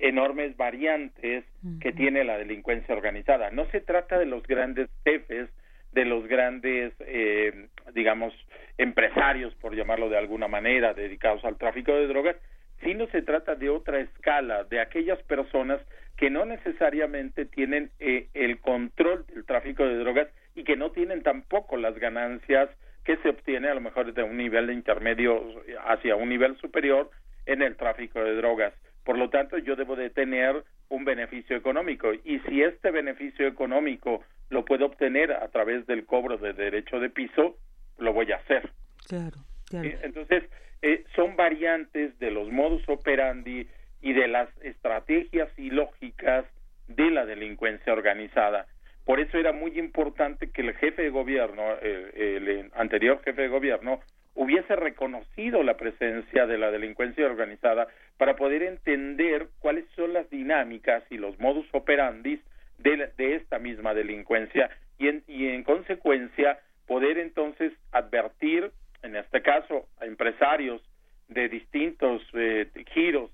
enormes variantes que tiene la delincuencia organizada. No se trata de los grandes jefes, de los grandes, eh, digamos, empresarios, por llamarlo de alguna manera, dedicados al tráfico de drogas, sino se trata de otra escala, de aquellas personas que no necesariamente tienen eh, el control del tráfico de drogas y que no tienen tampoco las ganancias que se obtiene a lo mejor de un nivel intermedio hacia un nivel superior en el tráfico de drogas. Por lo tanto, yo debo de tener un beneficio económico y si este beneficio económico lo puedo obtener a través del cobro de derecho de piso, lo voy a hacer. Claro. Entonces, eh, son variantes de los modus operandi y de las estrategias y lógicas de la delincuencia organizada. Por eso era muy importante que el jefe de gobierno, el anterior jefe de gobierno, hubiese reconocido la presencia de la delincuencia organizada para poder entender cuáles son las dinámicas y los modus operandi de, de esta misma delincuencia y en, y en consecuencia poder entonces advertir, en este caso, a empresarios de distintos eh, giros,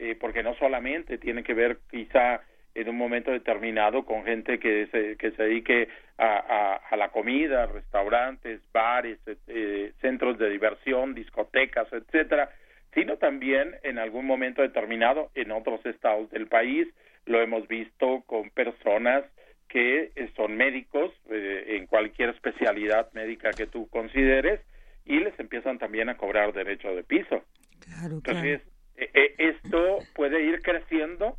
eh, porque no solamente tiene que ver quizá en un momento determinado con gente que se, que se dedique a, a, la comida, restaurantes, bares, eh, centros de diversión, discotecas, etcétera, sino también en algún momento determinado en otros estados del país. Lo hemos visto con personas que son médicos eh, en cualquier especialidad médica que tú consideres y les empiezan también a cobrar derecho de piso. Entonces, eh, esto puede ir creciendo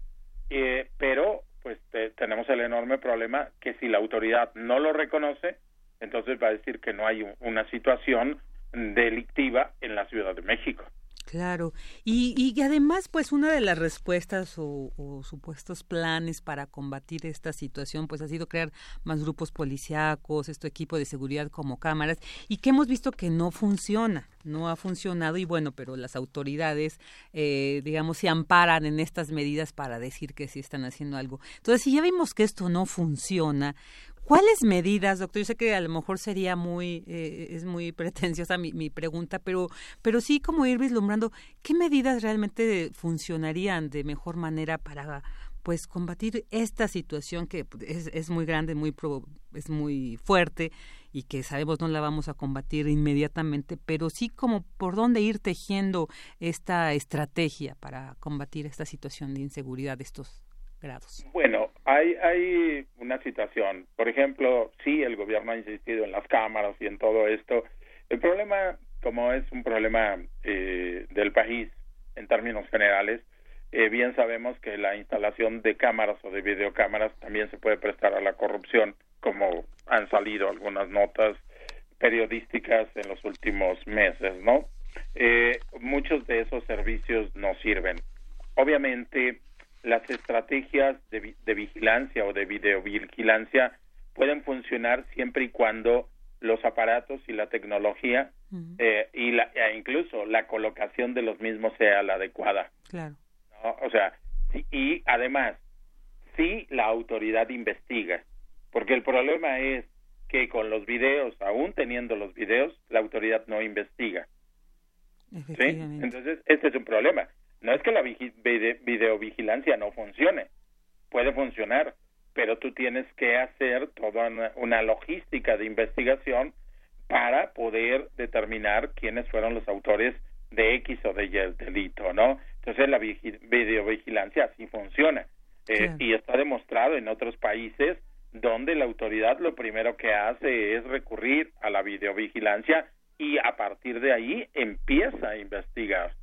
eh, pero pues tenemos el enorme problema que si la autoridad no lo reconoce, entonces va a decir que no hay una situación delictiva en la Ciudad de México. Claro, y, y además, pues una de las respuestas o, supuestos planes para combatir esta situación, pues ha sido crear más grupos policíacos, este equipo de seguridad como cámaras, y que hemos visto que no funciona, no ha funcionado, y bueno, pero las autoridades, eh, digamos, se amparan en estas medidas para decir que sí están haciendo algo. Entonces, si ya vimos que esto no funciona, ¿Cuáles medidas, doctor? Yo sé que a lo mejor sería muy, eh, es muy pretenciosa mi, mi, pregunta, pero, pero sí como ir vislumbrando qué medidas realmente funcionarían de mejor manera para, pues combatir esta situación que es, es muy grande, muy es muy fuerte y que sabemos no la vamos a combatir inmediatamente, pero sí como por dónde ir tejiendo esta estrategia para combatir esta situación de inseguridad de estos Bueno, hay, hay una situación, por ejemplo, sí, el gobierno ha insistido en las cámaras y en todo esto. El problema, como es un problema eh, del país en términos generales, eh, bien sabemos que la instalación de cámaras o de videocámaras también se puede prestar a la corrupción, como han salido algunas notas periodísticas en los últimos meses, ¿no? Eh, muchos de esos servicios no sirven. Obviamente, las estrategias de, de vigilancia o de videovigilancia pueden funcionar siempre y cuando los aparatos y la tecnología eh, y la, e incluso la colocación de los mismos sea la adecuada. Claro. O sea, y además, si la autoridad investiga, porque el problema es que con los videos, aún teniendo los videos, la autoridad no investiga. ¿Sí? Entonces, este es un problema. No es que la videovigilancia no funcione, puede funcionar, pero tú tienes que hacer toda una, logística de investigación para poder determinar quiénes fueron los autores de X o de Y delito, ¿no? Entonces la videovigilancia así funciona eh, y está demostrado en otros países donde la autoridad lo primero que hace es recurrir a la videovigilancia y a partir de ahí empieza a investigar.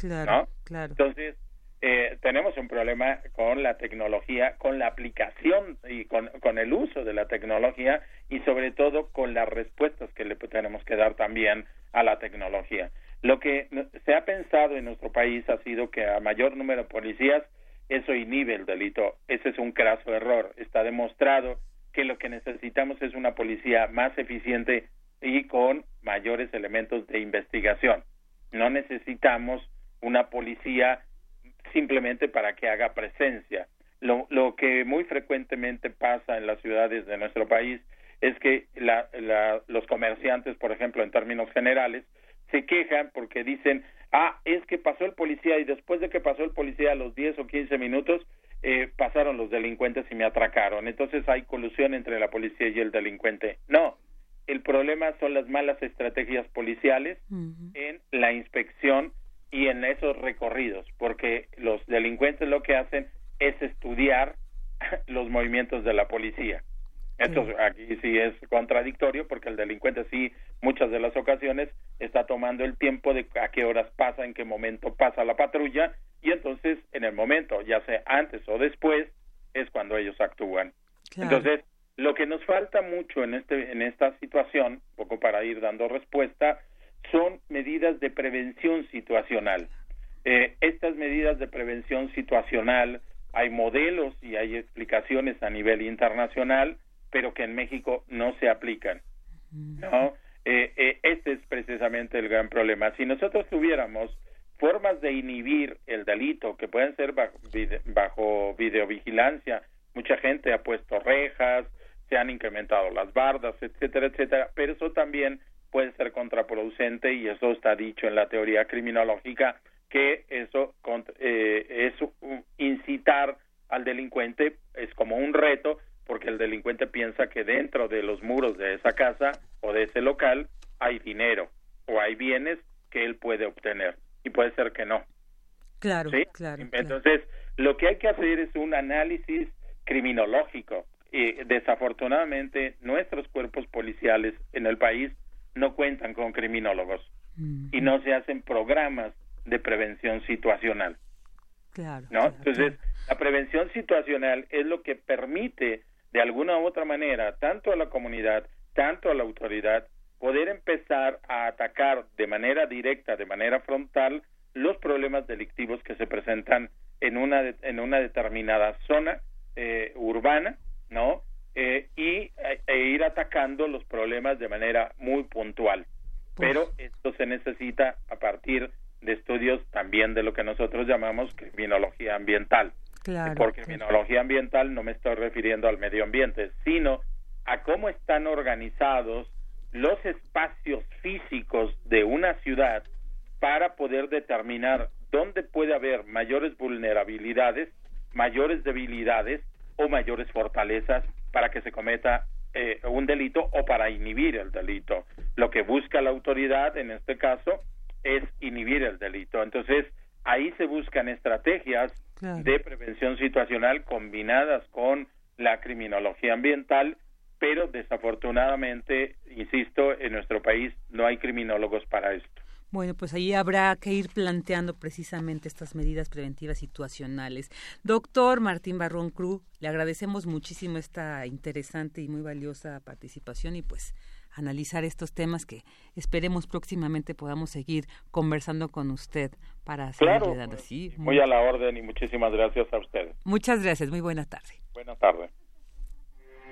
Claro, claro. Entonces, eh, tenemos un problema con la tecnología, con la aplicación y con, con, el uso de la tecnología y sobre todo con las respuestas que le tenemos que dar también a la tecnología. Lo que se ha pensado en nuestro país ha sido que a mayor número de policías eso inhibe el delito. Ese es un craso error. Está demostrado que lo que necesitamos es una policía más eficiente y con mayores elementos de investigación. No necesitamos una policía simplemente para que haga presencia. Lo, lo que muy frecuentemente pasa en las ciudades de nuestro país es que la, la, los comerciantes, por ejemplo, en términos generales, se quejan porque dicen, ah, es que pasó el policía y después de que pasó el policía a los 10 o 15 minutos, eh, pasaron los delincuentes y me atracaron. Entonces hay colusión entre la policía y el delincuente. No, el problema son las malas estrategias policiales en la inspección y en esos recorridos, porque los delincuentes lo que hacen es estudiar los movimientos de la policía. Esto aquí sí es contradictorio porque el delincuente sí muchas de las ocasiones está tomando el tiempo de a qué horas pasa, en qué momento pasa la patrulla y entonces en el momento, ya sea antes o después, es cuando ellos actúan. Entonces, lo que nos falta mucho en este en esta situación, un poco para ir dando respuesta, son medidas de prevención situacional. Eh, estas medidas de prevención situacional, hay modelos y hay explicaciones a nivel internacional, pero que en México no se aplican. ¿no? Eh, eh, este es precisamente el gran problema. Si nosotros tuviéramos formas de inhibir el delito que pueden ser bajo, bajo videovigilancia, mucha gente ha puesto rejas, se han incrementado las bardas, etcétera, etcétera, pero eso también puede ser contraproducente y eso está dicho en la teoría criminológica que eso eh, es incitar al delincuente es como un reto porque el delincuente piensa que dentro de los muros de esa casa o de ese local hay dinero o hay bienes que él puede obtener y puede ser que no. Claro, claro. Entonces, lo que hay que hacer es un análisis criminológico y desafortunadamente nuestros cuerpos policiales en el país no cuentan con criminólogos y no se hacen programas de prevención situacional. Claro. ¿No? Entonces, la prevención situacional es lo que permite de alguna u otra manera tanto a la comunidad, tanto a la autoridad poder empezar a atacar de manera directa, de manera frontal los problemas delictivos que se presentan en una en una determinada zona eh, urbana, ¿no? Eh, y e ir atacando los problemas de manera muy puntual. Pues Pero esto se necesita a partir de estudios también de lo que nosotros llamamos criminología ambiental. Claro, Por criminología ambiental no me estoy refiriendo al medio ambiente, sino a cómo están organizados los espacios físicos de una ciudad para poder determinar dónde puede haber mayores vulnerabilidades mayores debilidades o mayores fortalezas para que se cometa eh, un delito o para inhibir el delito. Lo que busca la autoridad en este caso es inhibir el delito. Entonces, ahí se buscan estrategias de prevención situacional combinadas con la criminología ambiental, pero desafortunadamente, insisto, en nuestro país no hay criminólogos para esto. Bueno, pues ahí habrá que ir planteando precisamente estas medidas preventivas situacionales. Doctor Martín Barrón Cruz, le agradecemos muchísimo esta interesante y muy valiosa participación y pues analizar estos temas que esperemos próximamente podamos seguir conversando con usted para seguir dando así. Muy a la orden y muchísimas gracias a usted. Muchas gracias, muy buena tarde. Buenas tardes.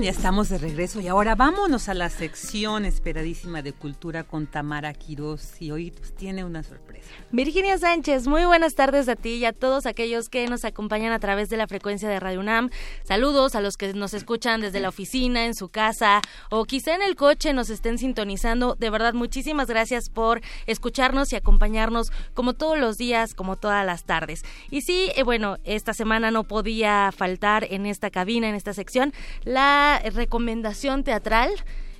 Ya estamos de regreso y ahora vámonos a la sección esperadísima de cultura con Tamara Quiroz y hoy pues, tiene una sorpresa. Virginia Sánchez, muy buenas tardes a ti y a todos aquellos que nos acompañan a través de la frecuencia de Radio UNAM. Saludos a los que nos escuchan desde la oficina, en su casa o quizá en el coche nos estén sintonizando. De verdad, muchísimas gracias por escucharnos y acompañarnos como todos los días, como todas las tardes. Y sí, eh, bueno, esta semana no podía faltar en esta cabina, en esta sección, la recomendación teatral.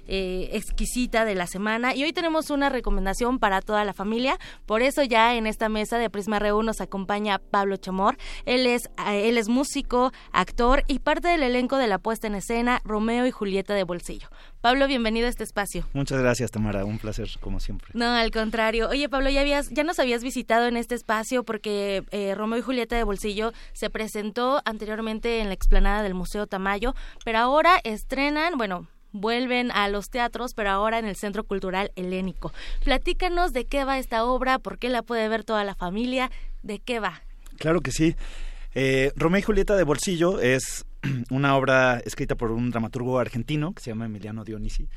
Eh, exquisita de la semana y hoy tenemos una recomendación para toda la familia por eso ya en esta mesa de Prisma Reu nos acompaña Pablo Chamor él es eh, él es músico actor y parte del elenco de la puesta en escena Romeo y Julieta de Bolsillo Pablo, bienvenido a este espacio. Muchas gracias, Tamara. Un placer, como siempre. No, al contrario. Oye, Pablo, ya, habías, ya nos habías visitado en este espacio porque eh, Romeo y Julieta de Bolsillo se presentó anteriormente en la explanada del Museo Tamayo, pero ahora estrenan, bueno, vuelven a los teatros, pero ahora en el Centro Cultural Helénico. Platícanos de qué va esta obra, por qué la puede ver toda la familia, de qué va. Claro que sí. Eh, Romeo y Julieta de Bolsillo es una obra escrita por un dramaturgo argentino que se llama Emiliano Dionisi,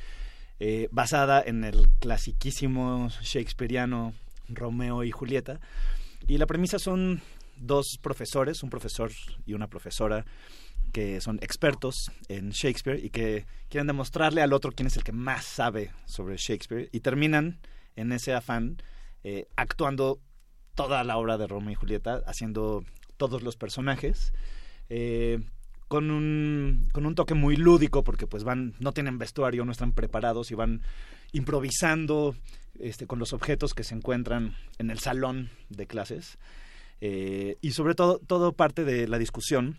eh, basada en el clasiquísimo shakespeariano Romeo y Julieta. Y la premisa son dos profesores, un profesor y una profesora, que son expertos en Shakespeare y que quieren demostrarle al otro quién es el que más sabe sobre Shakespeare y terminan en ese afán eh, actuando toda la obra de Romeo y Julieta, haciendo todos los personajes. Eh, con un, con un toque muy lúdico porque pues van no tienen vestuario no están preparados y van improvisando este con los objetos que se encuentran en el salón de clases eh, y sobre todo todo parte de la discusión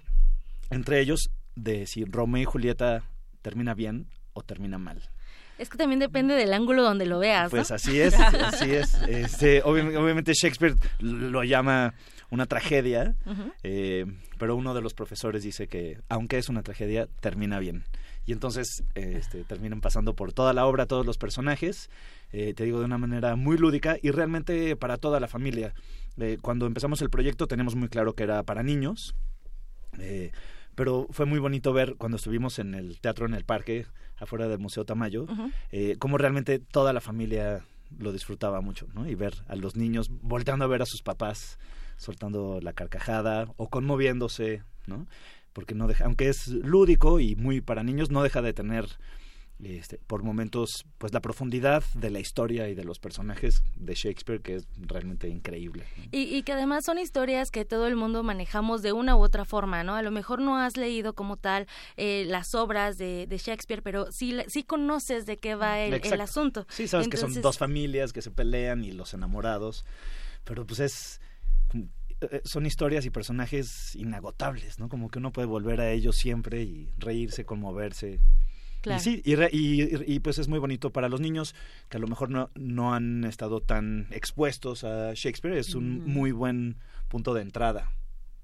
entre ellos de si Romeo y Julieta termina bien o termina mal es que también depende del ángulo donde lo veas. Pues así es, así es. Este, obviamente Shakespeare lo llama una tragedia, eh, pero uno de los profesores dice que aunque es una tragedia, termina bien. Y entonces este, terminan pasando por toda la obra, todos los personajes, eh, te digo de una manera muy lúdica y realmente para toda la familia. Eh, cuando empezamos el proyecto tenemos muy claro que era para niños, pero fue muy bonito ver cuando estuvimos en el teatro en el parque, afuera del Museo Tamayo, cómo realmente toda la familia lo disfrutaba mucho, ¿no? Y ver a los niños volteando a ver a sus papás soltando la carcajada o conmoviéndose, ¿no? Porque no deja, aunque es lúdico y muy para niños, no deja de tener este, por momentos pues la profundidad de la historia y de los personajes de Shakespeare que es realmente increíble y, que además son historias que todo el mundo manejamos de una u otra forma no a lo mejor no has leído como tal eh, las obras de, Shakespeare pero sí sí conoces de qué va el, asunto sí sabes que son dos familias que se pelean y los enamorados pero pues es eh, son historias y personajes inagotables, ¿no? Como que uno puede volver a ellos siempre y reírse, conmoverse. Claro. Y sí, y, y, pues es muy bonito para los niños que a lo mejor no, no han estado tan expuestos a Shakespeare. Es un muy buen punto de entrada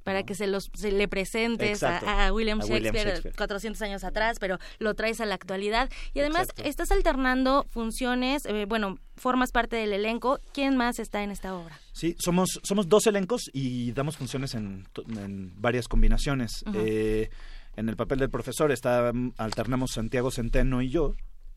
para que se los se le presentes a, William, Shakespeare, 400 años atrás, pero lo traes a la actualidad. Y además estás alternando funciones, eh, bueno, formas parte del elenco. ¿Quién más está en esta obra? Sí, somos, somos dos elencos y damos funciones en, varias combinaciones. Eh, en el papel del profesor está, alternamos Santiago Centeno y yo,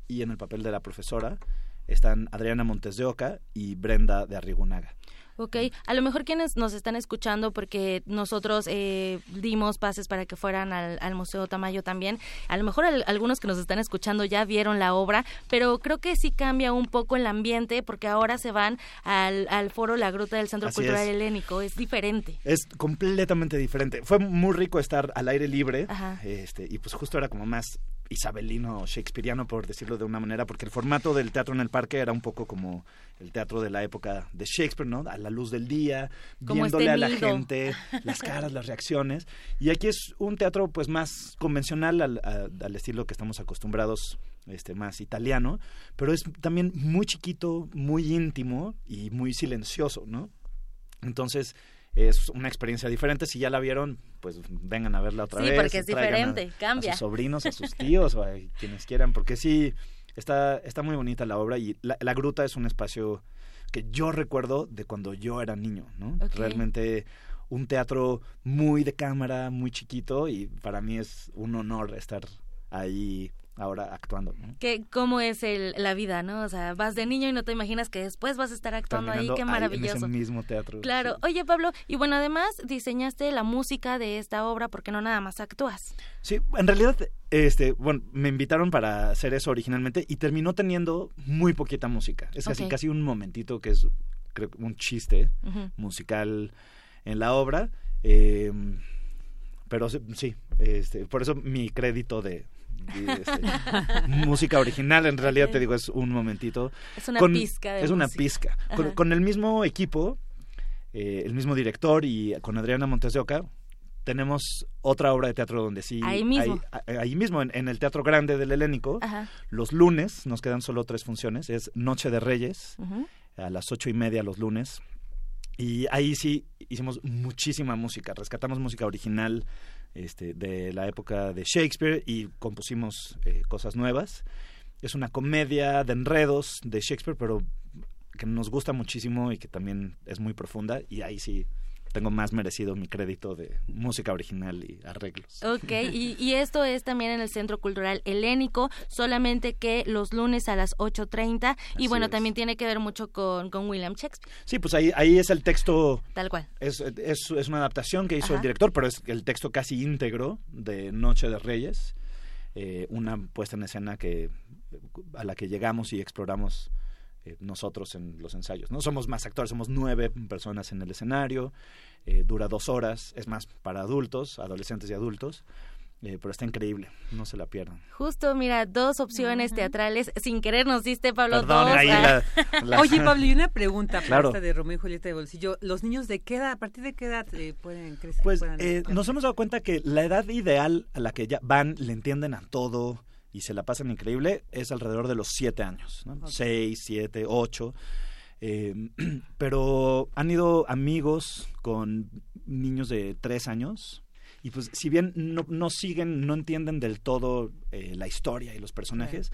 y en el papel de la profesora están Adriana Montes de Oca y Brenda de Arrigunaga. Ok, a lo mejor quienes nos están escuchando, porque nosotros eh, dimos pases para que fueran al, Museo Tamayo también, a lo mejor algunos que nos están escuchando ya vieron la obra, pero creo que sí cambia un poco el ambiente porque ahora se van al, foro La Gruta del Centro Cultural Helénico, es diferente. Es completamente diferente. Fue muy rico estar al aire libre este y pues justo era como más isabelino shakespeariano por decirlo de una manera porque el formato del teatro en el parque era un poco como el teatro de la época de Shakespeare, ¿no? A la luz del día, viéndole a la gente, las caras, las reacciones. Y aquí es un teatro pues más convencional al, al estilo que estamos acostumbrados este más italiano, pero es también muy chiquito, muy íntimo y muy silencioso, ¿no? Entonces, es una experiencia diferente. Si ya la vieron, pues vengan a verla otra vez. Sí, porque es diferente, cambia. A sus sobrinos, a sus tíos o a quienes quieran, porque sí, está, está muy bonita la obra y la, gruta es un espacio que yo recuerdo de cuando yo era niño, ¿no? Realmente un teatro muy de cámara, muy chiquito y para mí es un honor estar ahí ahora actuando. Que, ¿Cómo es el, la vida, no? O sea, vas de niño y no te imaginas que después vas a estar actuando ahí, qué maravilloso. en ese mismo teatro. Claro. Oye, Pablo, y bueno, además diseñaste la música de esta obra porque no nada más actúas. Sí, en realidad, este, bueno, me invitaron para hacer eso originalmente y terminó teniendo muy poquita música. Es casi, casi un momentito que es, creo, un chiste musical en la obra. Eh, pero sí, este, por eso mi crédito de, este, música original, en realidad te digo, es un momentito. Es una pizca. es una pizca. Con, el mismo equipo, eh, el mismo director y con Adriana Montes de Oca, tenemos otra obra de teatro donde sí... Ahí mismo. ahí mismo, en, el Teatro Grande del Helénico. Los lunes, nos quedan solo tres funciones, es Noche de Reyes, a las ocho y media los lunes. Y ahí sí hicimos muchísima música, rescatamos música original este, de la época de Shakespeare y compusimos eh, cosas nuevas. Es una comedia de enredos de Shakespeare, pero que nos gusta muchísimo y que también es muy profunda y ahí sí tengo más merecido mi crédito de música original y arreglos. Ok, y, esto es también en el Centro Cultural Helénico, solamente que los lunes a las 8.30 y bueno, también tiene que ver mucho con, con, William Shakespeare. Sí, pues ahí, ahí es el texto. Tal cual. Es, es, es una adaptación que hizo el director, pero es el texto casi íntegro de Noche de Reyes, eh, una puesta en escena que a la que llegamos y exploramos eh, nosotros en los ensayos. No somos más actores, somos nueve personas en el escenario. Eh, dura dos horas, es más para adultos, adolescentes y adultos. Eh, pero está increíble, no se la pierdan. Justo, mira, dos opciones teatrales. Sin querer nos diste, Pablo, dos. Ah. Oye, Pablo, y una pregunta claro. de Romeo y Julieta de Bolsillo. ¿Los niños de qué edad, a partir de qué edad pueden crecer? Pues nos hemos dado cuenta que la edad ideal a la que ya van, le entienden a todo, y se la pasan increíble es alrededor de los siete años, ¿no? Seis, siete, ocho. Eh, pero han ido amigos con niños de tres años y pues si bien no, no siguen, no entienden del todo eh, la historia y los personajes,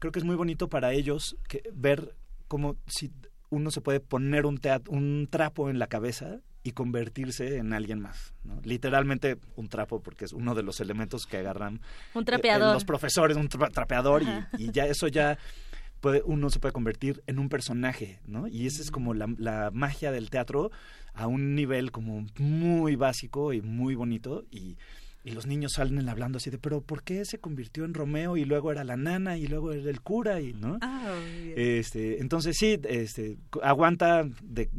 creo que es muy bonito para ellos que, ver cómo si uno se puede poner un, un trapo en la cabeza y convertirse en alguien más. ¿no? Literalmente un trapo, porque es uno de los elementos que agarran un trapeador. Eh, los profesores, un trapeador, y, ya eso ya puede, uno se puede convertir en un personaje, ¿no? Y esa es como la, la, magia del teatro a un nivel como muy básico y muy bonito y, y los niños salen hablando así de, pero ¿por qué se convirtió en Romeo y luego era la nana y luego era el cura y, ¿no? Ah, este, entonces sí, este, aguanta de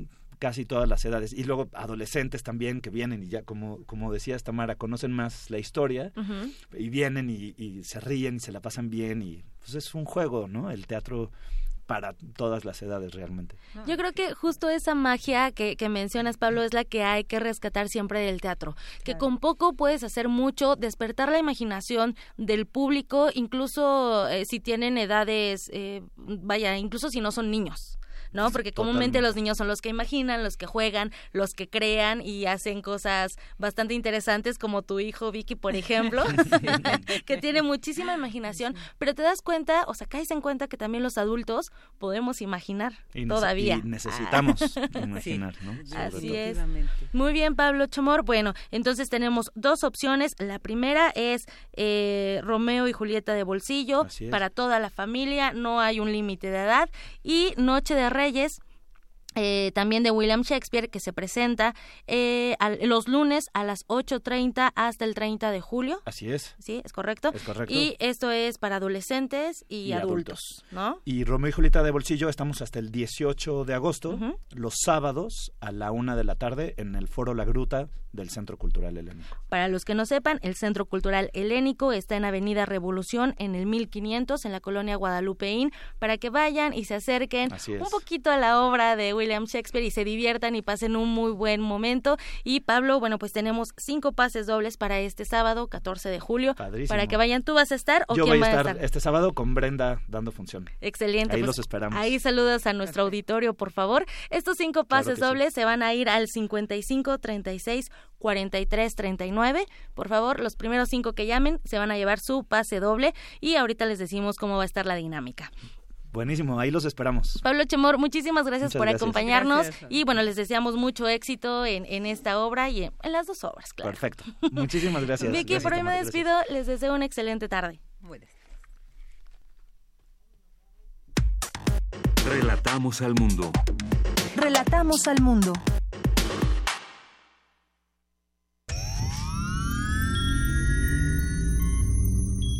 casi todas las edades. Y luego adolescentes también que vienen y ya, como, como decías Tamara, conocen más la historia y vienen y, se ríen y se la pasan bien y pues es un juego, ¿no? El teatro para todas las edades realmente. Yo creo que justo esa magia que, que, mencionas, Pablo, es la que hay que rescatar siempre del teatro. Que con poco puedes hacer mucho, despertar la imaginación del público, incluso eh, si tienen edades, eh, vaya, incluso si no son niños. ¿No? Porque comúnmente los niños son los que imaginan, los que juegan, los que crean y hacen cosas bastante interesantes como tu hijo Vicky, por ejemplo, que tiene muchísima imaginación, pero te das cuenta, o sea, caes en cuenta que también los adultos podemos imaginar todavía. Y necesitamos imaginar, ¿no? Así es. Muy bien, Pablo Chamor. Bueno, entonces tenemos dos opciones. La primera es eh, Romeo y Julieta de bolsillo para toda la familia, no hay un límite de edad. Y Noche de Reyes eh, también de William Shakespeare, que se presenta eh, los lunes a las 8.30 hasta el 30 de julio. Así es. Sí, es correcto. Es correcto. Y esto es para adolescentes y, adultos, ¿no? Y Romeo y Julieta de Bolsillo estamos hasta el 18 de agosto, los sábados a la una de la tarde en el Foro La Gruta del Centro Cultural Helénico. Para los que no sepan, el Centro Cultural Helénico está en Avenida Revolución en el 1500 en la colonia Guadalupeín para que vayan y se acerquen un poquito a la obra de William Shakespeare y se diviertan y pasen un muy buen momento. Y Pablo, bueno, pues tenemos cinco pases dobles para este sábado, 14 de julio, para que vayan. ¿Tú vas a estar o Yo quién voy va a estar, este sábado con Brenda dando función. Excelente. Ahí pues los esperamos. Ahí saludas a nuestro auditorio, por favor. Estos cinco pases dobles se van a ir al 55 36 43 39. Por favor, los primeros cinco que llamen se van a llevar su pase doble y ahorita les decimos cómo va a estar la dinámica. Buenísimo, ahí los esperamos. Pablo Chemor, muchísimas gracias Muchas por gracias. acompañarnos Gracias. y bueno, les deseamos mucho éxito en, en esta obra y en, en las dos obras, claro. Perfecto. Muchísimas gracias. Vicky, Gracias, por hoy me despido, les deseo una excelente tarde. Relatamos al mundo. Relatamos al mundo.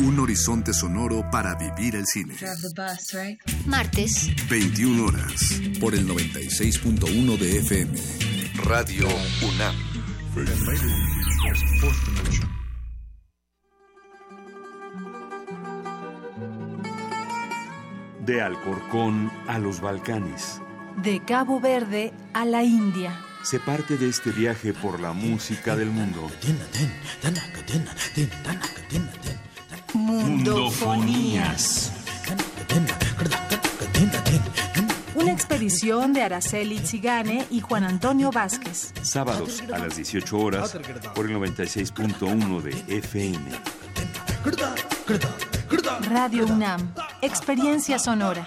Un horizonte sonoro para vivir el cine. Martes, 21 horas. Por el 96.1 de FM. Radio UNAM. De Alcorcón a los Balcanes. De Cabo Verde a la India. Se parte de este viaje por la música del mundo. Mundofonías. Una expedición de Araceli Zigane y Juan Antonio Vázquez. Sábados a las 18 horas por el 96.1 de FM. Radio UNAM. Experiencia sonora.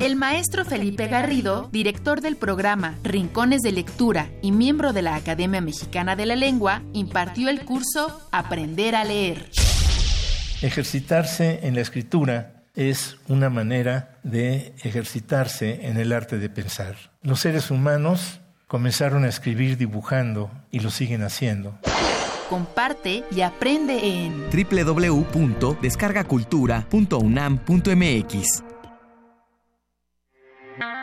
El maestro Felipe Garrido, director del programa Rincones de Lectura y miembro de la Academia Mexicana de la Lengua, impartió el curso Aprender a leer. Ejercitarse en la escritura es una manera de ejercitarse en el arte de pensar. Los seres humanos comenzaron a escribir dibujando y lo siguen haciendo. Comparte y aprende en www.descargacultura.unam.mx.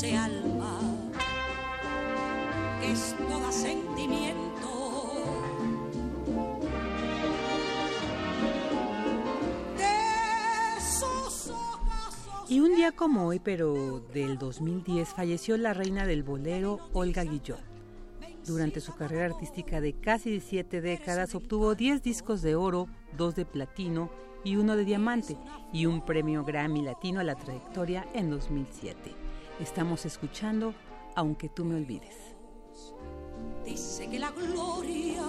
55 36 43 39. como hoy, pero del 2010, falleció la reina del bolero, Olga Guillot. Durante su carrera artística de casi siete décadas obtuvo 10 discos de oro, dos de platino y uno de diamante, y un premio Grammy Latino a la trayectoria en 2007. Estamos escuchando Aunque tú me olvides. Dice que la gloria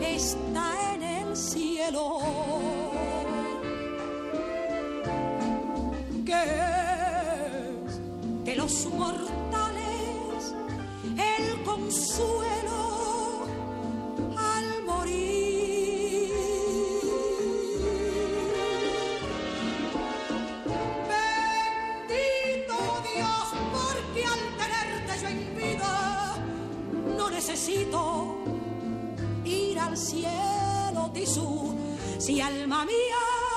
está en el cielo es de los mortales el consuelo al morir. Necesito ir al cielo, Tisú, si alma mía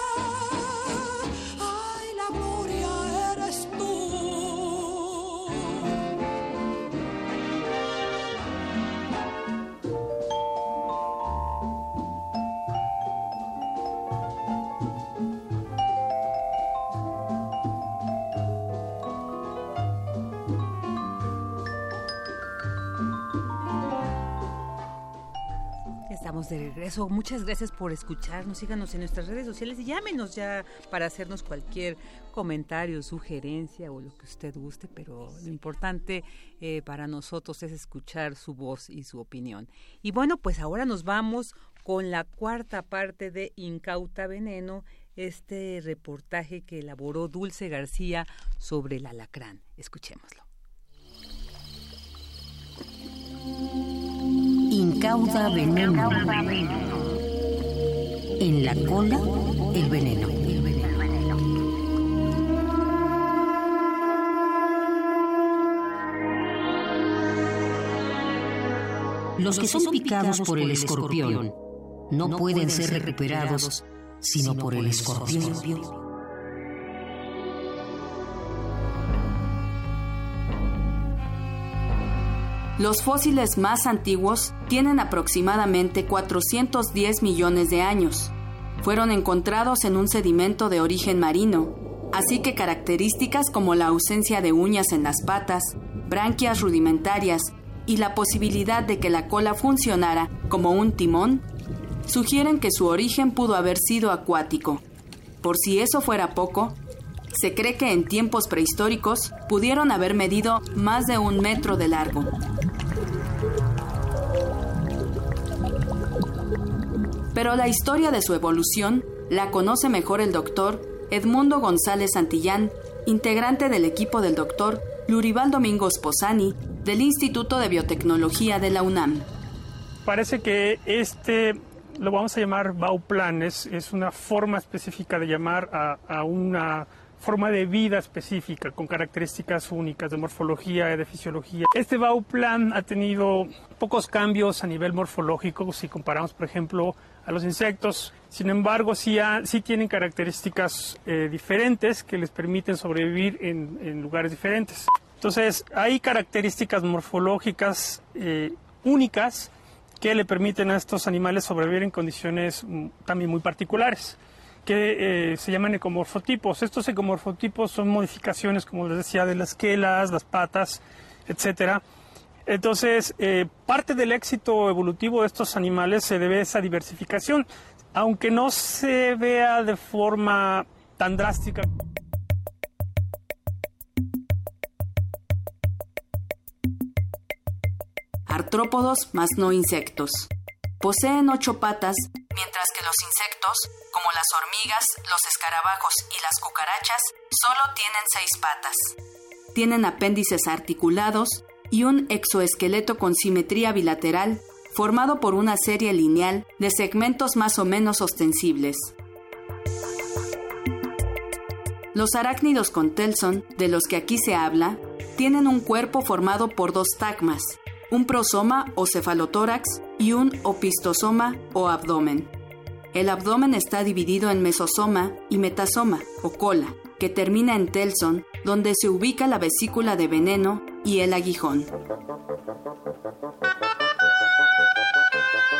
de regreso. Muchas gracias por escucharnos. Síganos en nuestras redes sociales y llámenos ya para hacernos cualquier comentario, sugerencia o lo que usted guste. Pero lo importante eh, para nosotros es escuchar su voz y su opinión. Y bueno, pues ahora nos vamos con la cuarta parte de Incauta Veneno, este reportaje que elaboró Dulce García sobre el alacrán. Escuchémoslo. Incauda veneno. En la cola, el veneno. Los que son picados por el escorpión no pueden ser recuperados sino por el escorpión. Los fósiles más antiguos tienen aproximadamente 410 millones de años. Fueron encontrados en un sedimento de origen marino, así que características como la ausencia de uñas en las patas, branquias rudimentarias y la posibilidad de que la cola funcionara como un timón sugieren que su origen pudo haber sido acuático. Por si eso fuera poco, se cree que en tiempos prehistóricos pudieron haber medido más de un metro de largo. Pero la historia de su evolución la conoce mejor el doctor Edmundo González Santillán, integrante del equipo del doctor Lurival Domingos Posani del Instituto de Biotecnología de la UNAM. Parece que este lo vamos a llamar Bauplan, es, es una forma específica de llamar a, a una forma de vida específica, con características únicas de morfología y de fisiología. Este Bauplan ha tenido pocos cambios a nivel morfológico si comparamos, por ejemplo, a los insectos. Sin embargo, sí, sí tienen características eh, diferentes que les permiten sobrevivir en, lugares diferentes. Entonces, hay características morfológicas eh, únicas que le permiten a estos animales sobrevivir en condiciones también muy particulares que eh, se llaman ecomorfotipos. Estos ecomorfotipos son modificaciones, como les decía, de las quelas, las patas, etcétera. Entonces, eh, parte del éxito evolutivo de estos animales se debe a esa diversificación, aunque no se vea de forma tan drástica. Artrópodos más no insectos. Poseen ocho patas, mientras que los insectos, como las hormigas, los escarabajos y las cucarachas, solo tienen seis patas. Tienen apéndices articulados, y un exoesqueleto con simetría bilateral formado por una serie lineal de segmentos más o menos ostensibles. Los arácnidos con telson, de los que aquí se habla, tienen un cuerpo formado por dos tagmas, un prosoma o cefalotórax y un opistosoma o abdomen. El abdomen está dividido en mesosoma y metasoma o cola, termina en telson, donde se ubica la vesícula de veneno y el aguijón.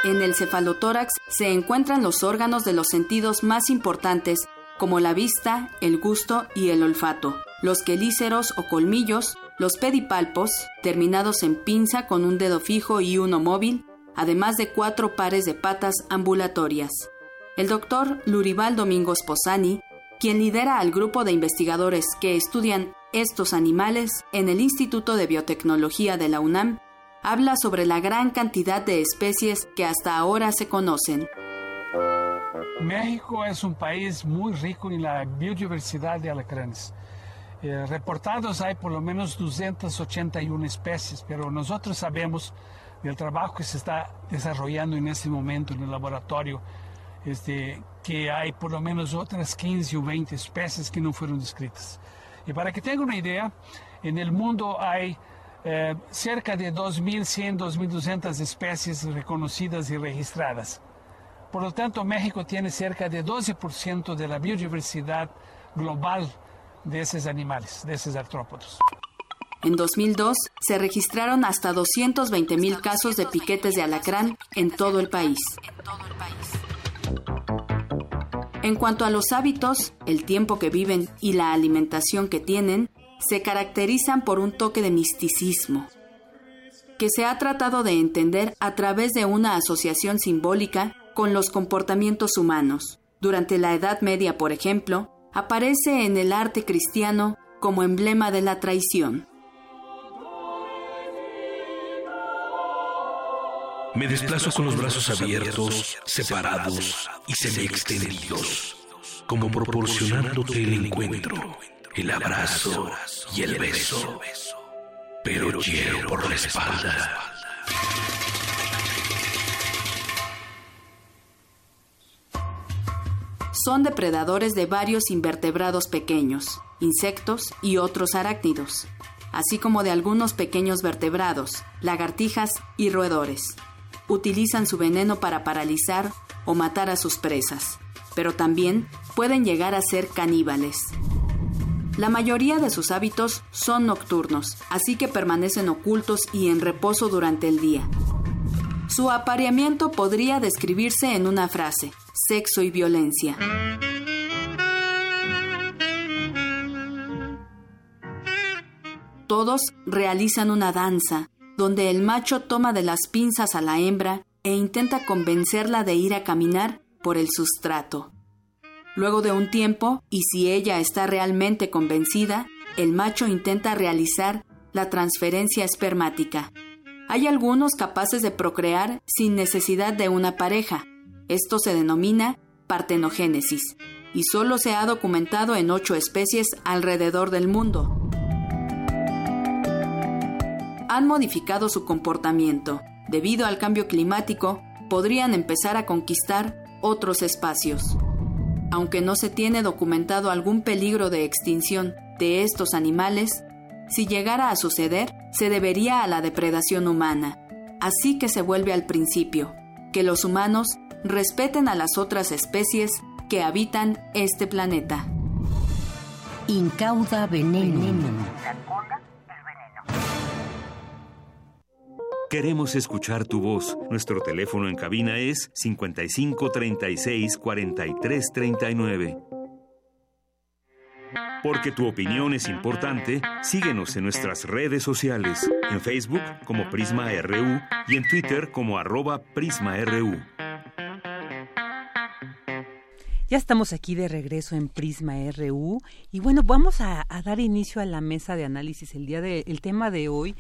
En el cefalotórax se encuentran los órganos de los sentidos más importantes como la vista, el gusto y el olfato, los quelíceros o colmillos, los pedipalpos, terminados en pinza con un dedo fijo y uno móvil, además de cuatro pares de patas ambulatorias. El doctor Lurival Domingos Posani, quien lidera al grupo de investigadores que estudian estos animales en el Instituto de Biotecnología de la UNAM, habla sobre la gran cantidad de especies que hasta ahora se conocen. México es un país muy rico en la biodiversidad de alacranes. Eh, reportados hay por lo menos 281 especies, pero nosotros sabemos del trabajo que se está desarrollando en este momento en el laboratorio, este, que hay por lo menos otras 15 o 20 especies que no fueron descritas. Y para que tengan una idea, en el mundo hay eh, cerca de 2.100, 2.200 especies reconocidas y registradas. Por lo tanto, México tiene cerca de 12% de la biodiversidad global de esos animales, de esos artrópodos. En 2002 se registraron hasta 220 mil casos de piquetes de alacrán en todo el país. En cuanto a los hábitos, el tiempo que viven y la alimentación que tienen, se caracterizan por un toque de misticismo, que se ha tratado de entender a través de una asociación simbólica con los comportamientos humanos. Durante la Edad Media, por ejemplo, aparece en el arte cristiano como emblema de la traición. Me desplazo con los brazos abiertos, separados y semi-extendidos, como proporcionándote el encuentro, el abrazo y el beso, pero quiero por la espalda. son depredadores de varios invertebrados pequeños, insectos y otros arácnidos, así como de algunos pequeños vertebrados, lagartijas y roedores. Utilizan su veneno para paralizar o matar a sus presas, pero también pueden llegar a ser caníbales. La mayoría de sus hábitos son nocturnos, así que permanecen ocultos y en reposo durante el día. Su apareamiento podría describirse en una frase, sexo y violencia. Todos realizan una danza, donde el macho toma de las pinzas a la hembra e intenta convencerla de ir a caminar por el sustrato. Luego de un tiempo, y si ella está realmente convencida, el macho intenta realizar la transferencia espermática. Hay algunos capaces de procrear sin necesidad de una pareja, esto se denomina partenogénesis y solo se ha documentado en ocho especies alrededor del mundo. Han modificado su comportamiento. Debido al cambio climático, podrían empezar a conquistar otros espacios. Aunque no se tiene documentado algún peligro de extinción de estos animales, si llegara a suceder, se debería a la depredación humana. Así que se vuelve al principio, que los humanos respeten a las otras especies que habitan este planeta. Incauda veneno. Queremos escuchar tu voz. Nuestro teléfono en cabina es 55 36 43 39. Porque tu opinión es importante, síguenos en nuestras redes sociales, en Facebook como Prisma RU y en Twitter como arroba PrismaRU. Ya estamos aquí de regreso en Prisma RU y bueno, vamos a, dar inicio a la mesa de análisis. El día de, el tema de hoy,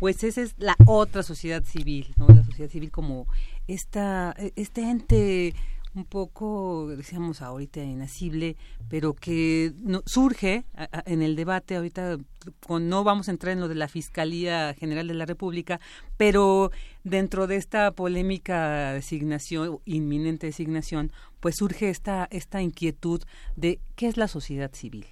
pues esa es la otra sociedad civil, ¿no? La sociedad civil como esta, este ente un poco, decíamos ahorita, inacible, pero que no, surge en el debate ahorita, con, no vamos a entrar en lo de la Fiscalía General de la República, pero dentro de esta polémica designación, inminente designación, pues surge esta, esta inquietud de qué es la sociedad civil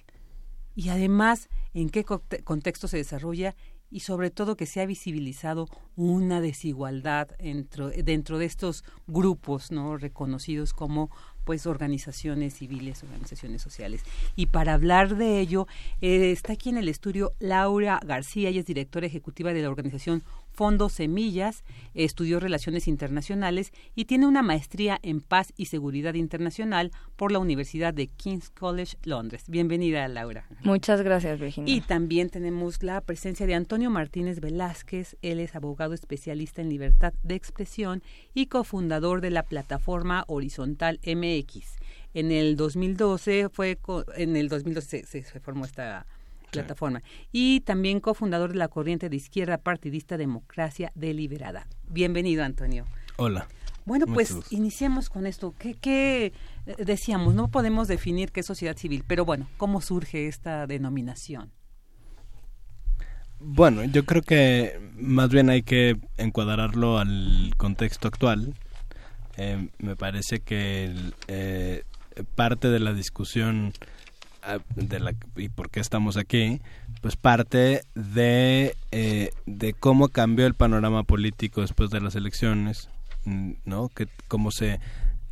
y además en qué contexto se desarrolla y sobre todo que se ha visibilizado una desigualdad dentro, dentro de estos grupos no reconocidos como pues organizaciones civiles, organizaciones sociales. Y para hablar de ello, eh, está aquí en el estudio Laura García, ella es directora ejecutiva de la organización Fondo Semillas, estudió Relaciones Internacionales y tiene una maestría en Paz y Seguridad Internacional por la Universidad de King's College, Londres. Bienvenida, Laura. Muchas gracias, Virginia. Y también tenemos la presencia de Antonio Martínez Velázquez. Él es abogado especialista en libertad de expresión y cofundador de la plataforma Horizontal MX. En el 2012 fue en el 2012 se formó esta plataforma. Y también cofundador de la corriente de izquierda partidista Democracia Deliberada. Bienvenido, Antonio. Hola. Bueno, pues iniciemos con esto. ¿Qué, ¿Qué, eh, decíamos? No podemos definir qué es sociedad civil, pero bueno, ¿cómo surge esta denominación? Bueno, yo creo que más bien hay que encuadrarlo al contexto actual. Eh, me parece que eh, parte de la discusión de la, y por qué estamos aquí, pues parte de, eh, de cómo cambió el panorama político después de las elecciones, mm, ¿no? Que cómo se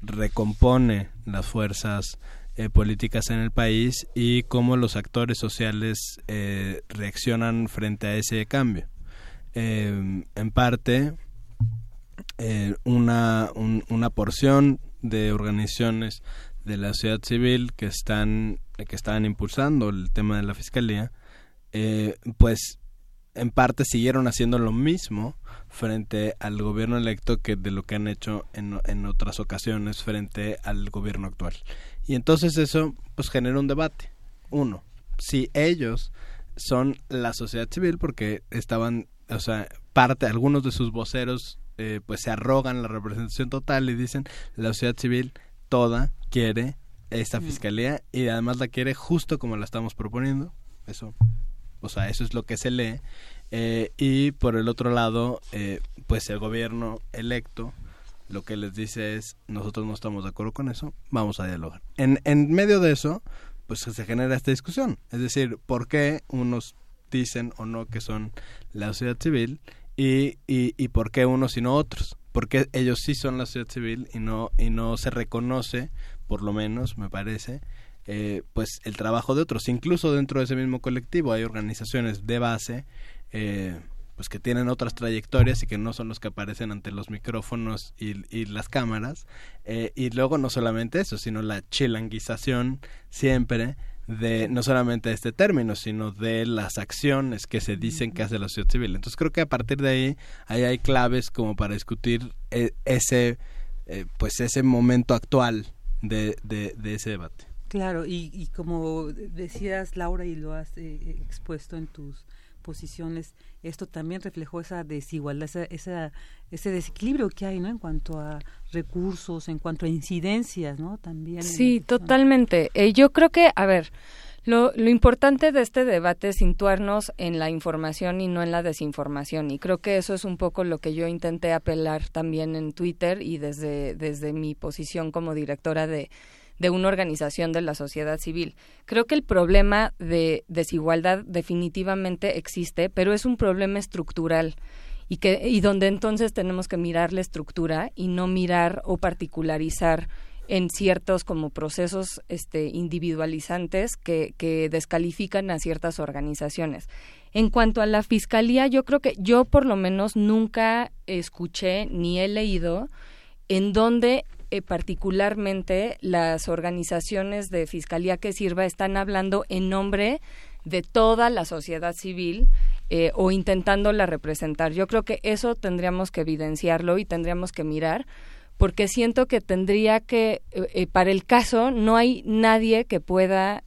recompone las fuerzas eh, políticas en el país y cómo los actores sociales eh, reaccionan frente a ese cambio. en parte, una, una porción de organizaciones de la sociedad civil que están que estaban impulsando el tema de la fiscalía eh, pues en parte siguieron haciendo lo mismo frente al gobierno electo que de lo que han hecho en, en otras ocasiones frente al gobierno actual. Y entonces eso pues genera un debate. Uno si ellos son la sociedad civil porque estaban o sea parte algunos de sus voceros eh, pues se arrogan la representación total y dicen la sociedad civil toda quiere esta fiscalía y además la quiere justo como la estamos proponiendo. Eso, o sea, eso es lo que se lee. Eh, y por el otro lado, eh, pues el gobierno electo lo que les dice es, nosotros no estamos de acuerdo con eso, vamos a dialogar. En, en medio de eso, pues se genera esta discusión. Es decir, ¿por qué unos dicen o no que son la sociedad civil y, y, y por qué unos y no otros? porque ellos sí son la sociedad civil y no y no se reconoce por lo menos me parece eh, pues el trabajo de otros. Incluso dentro de ese mismo colectivo hay organizaciones de base eh, pues que tienen otras trayectorias y que no son los que aparecen ante los micrófonos y, las cámaras. Eh, y luego no solamente eso sino la chilanguización siempre de no solamente de este término, sino de las acciones que se dicen que hace la sociedad civil. Entonces creo que a partir de ahí, ahí hay claves como para discutir eh, ese, pues ese momento actual de, de, ese debate. Claro, y, y, como decías Laura y lo has eh, expuesto en tus posiciones, esto también reflejó esa desigualdad, esa, esa, ese desequilibrio que hay, ¿no? En cuanto a recursos, en cuanto a incidencias, ¿no? También. Sí, totalmente. Eh, yo creo que, a ver, lo, lo, importante de este debate es situarnos en la información y no en la desinformación. Y creo que eso es un poco lo que yo intenté apelar también en Twitter y desde, desde mi posición como directora de de una organización de la sociedad civil. Creo que el problema de desigualdad definitivamente existe, pero es un problema estructural y que y donde entonces tenemos que mirar la estructura y no mirar o particularizar en ciertos como procesos este, individualizantes que, que descalifican a ciertas organizaciones. En cuanto a la fiscalía, yo creo que yo por lo menos nunca escuché ni he leído en donde eh, particularmente las organizaciones de Fiscalía que Sirva están hablando en nombre de toda la sociedad civil eh, o intentándola representar. Yo creo que eso tendríamos que evidenciarlo y tendríamos que mirar porque siento que tendría que, eh, para el caso, no hay nadie que pueda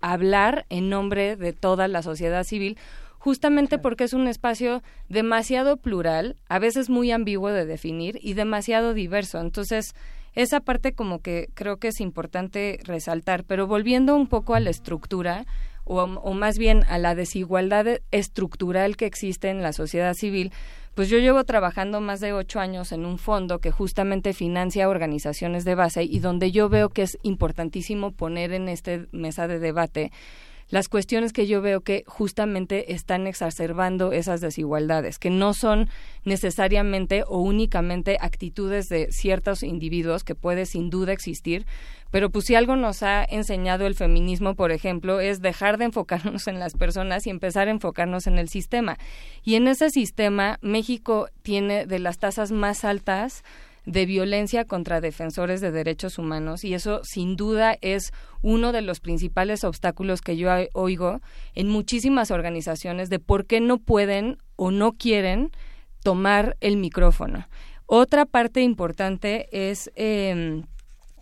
hablar en nombre de toda la sociedad civil justamente porque es un espacio demasiado plural, a veces muy ambiguo de definir y demasiado diverso. Entonces, esa parte como que creo que es importante resaltar, pero volviendo un poco a la estructura, o, más bien a la desigualdad estructural que existe en la sociedad civil, pues yo llevo trabajando más de ocho años en un fondo que justamente financia organizaciones de base y donde yo veo que es importantísimo poner en esta mesa de debate las cuestiones que yo veo que justamente están exacerbando esas desigualdades, que no son necesariamente o únicamente actitudes de ciertos individuos que puede sin duda existir, pero pues si algo nos ha enseñado el feminismo, por ejemplo, es dejar de enfocarnos en las personas y empezar a enfocarnos en el sistema. Y en ese sistema, México tiene de las tasas más altas de violencia contra defensores de derechos humanos y eso sin duda es uno de los principales obstáculos que yo oigo en muchísimas organizaciones de por qué no pueden o no quieren tomar el micrófono. Otra parte importante es eh,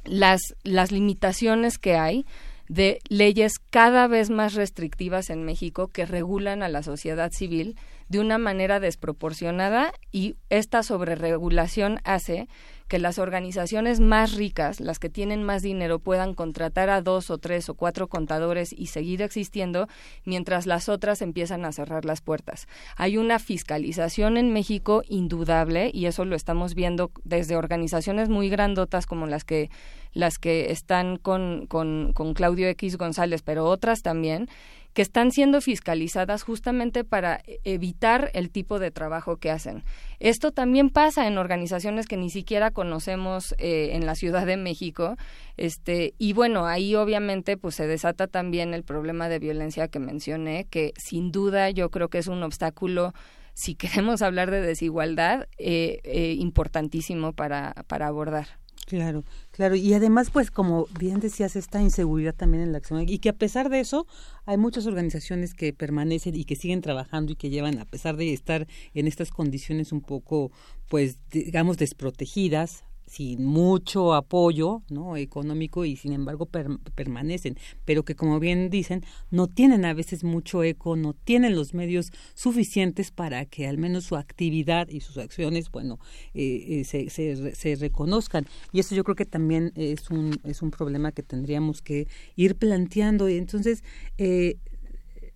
las, las limitaciones que hay de leyes cada vez más restrictivas en México que regulan a la sociedad civil de una manera desproporcionada y esta sobreregulación hace que las organizaciones más ricas, las que tienen más dinero, puedan contratar a dos o tres o cuatro contadores y seguir existiendo, mientras las otras empiezan a cerrar las puertas. Hay una fiscalización en México indudable y eso lo estamos viendo desde organizaciones muy grandotas como las que las que están con, con, con Claudio X González, pero otras también, que están siendo fiscalizadas justamente para evitar el tipo de trabajo que hacen. Esto también pasa en organizaciones que ni siquiera conocemos eh, en la Ciudad de México, este y bueno ahí obviamente pues se desata también el problema de violencia que mencioné, que sin duda yo creo que es un obstáculo si queremos hablar de desigualdad eh, eh, importantísimo para para abordar. Claro, claro. Y además, pues, como bien decías, esta inseguridad también en la acción. Y que a pesar de eso, hay muchas organizaciones que permanecen y que siguen trabajando y que llevan, a pesar de estar en estas condiciones un poco, pues, digamos, desprotegidas, sin mucho apoyo ¿no? económico y sin embargo permanecen, pero que como bien dicen, no tienen a veces mucho eco, no tienen los medios suficientes para que al menos su actividad y sus acciones, bueno, eh, eh, se, se, se, reconozcan. Y eso yo creo que también es un, es un problema que tendríamos que ir planteando. Y entonces, eh,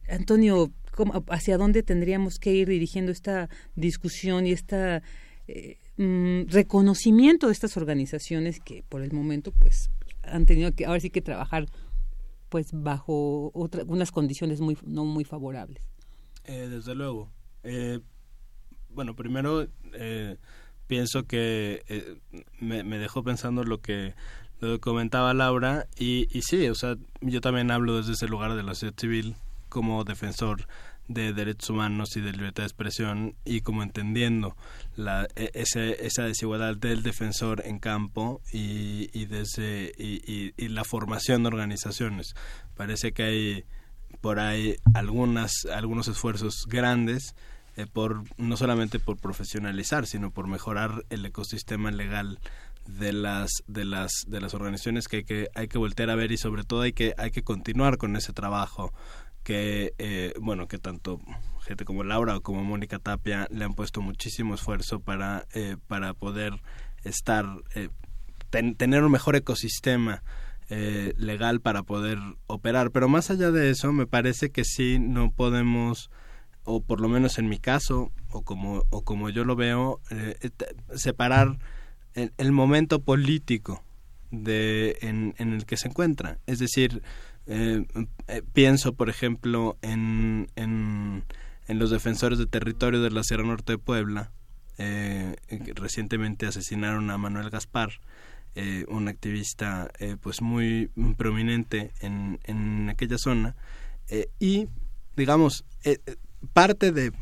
Antonio, ¿hacia dónde tendríamos que ir dirigiendo esta discusión y esta... Eh, Mm, reconocimiento de estas organizaciones que por el momento pues han tenido que ahora sí que trabajar pues bajo otra, unas condiciones muy no muy favorables. Eh, desde luego. Eh, bueno, primero eh, pienso que me, me, dejó pensando lo que, lo comentaba Laura y, y sí, o sea, yo también hablo desde ese lugar de la sociedad civil como defensor de derechos humanos y de libertad de expresión y como entendiendo la, e, ese, esa desigualdad del defensor en campo y, y, de ese, y, y, la formación de organizaciones. Parece que hay por ahí algunas, algunos esfuerzos grandes eh, por no solamente por profesionalizar sino por mejorar el ecosistema legal de las de las de las organizaciones que hay que hay que voltear a ver y sobre todo hay que hay que continuar con ese trabajo que, eh, bueno, que tanto gente como Laura o como Mónica Tapia le han puesto muchísimo esfuerzo para, eh, para poder estar, eh, tener un mejor ecosistema legal para poder operar. Pero más allá de eso, me parece que sí no podemos, o por lo menos en mi caso, o como, o como yo lo veo, separar el, el, momento político de, en, en el que se encuentra. Es decir, eh, eh, pienso, por ejemplo, en, en, los defensores de territorio de la Sierra Norte de Puebla. Eh, recientemente asesinaron a Manuel Gaspar, eh, un activista pues muy prominente en, en aquella zona. y, digamos, parte de,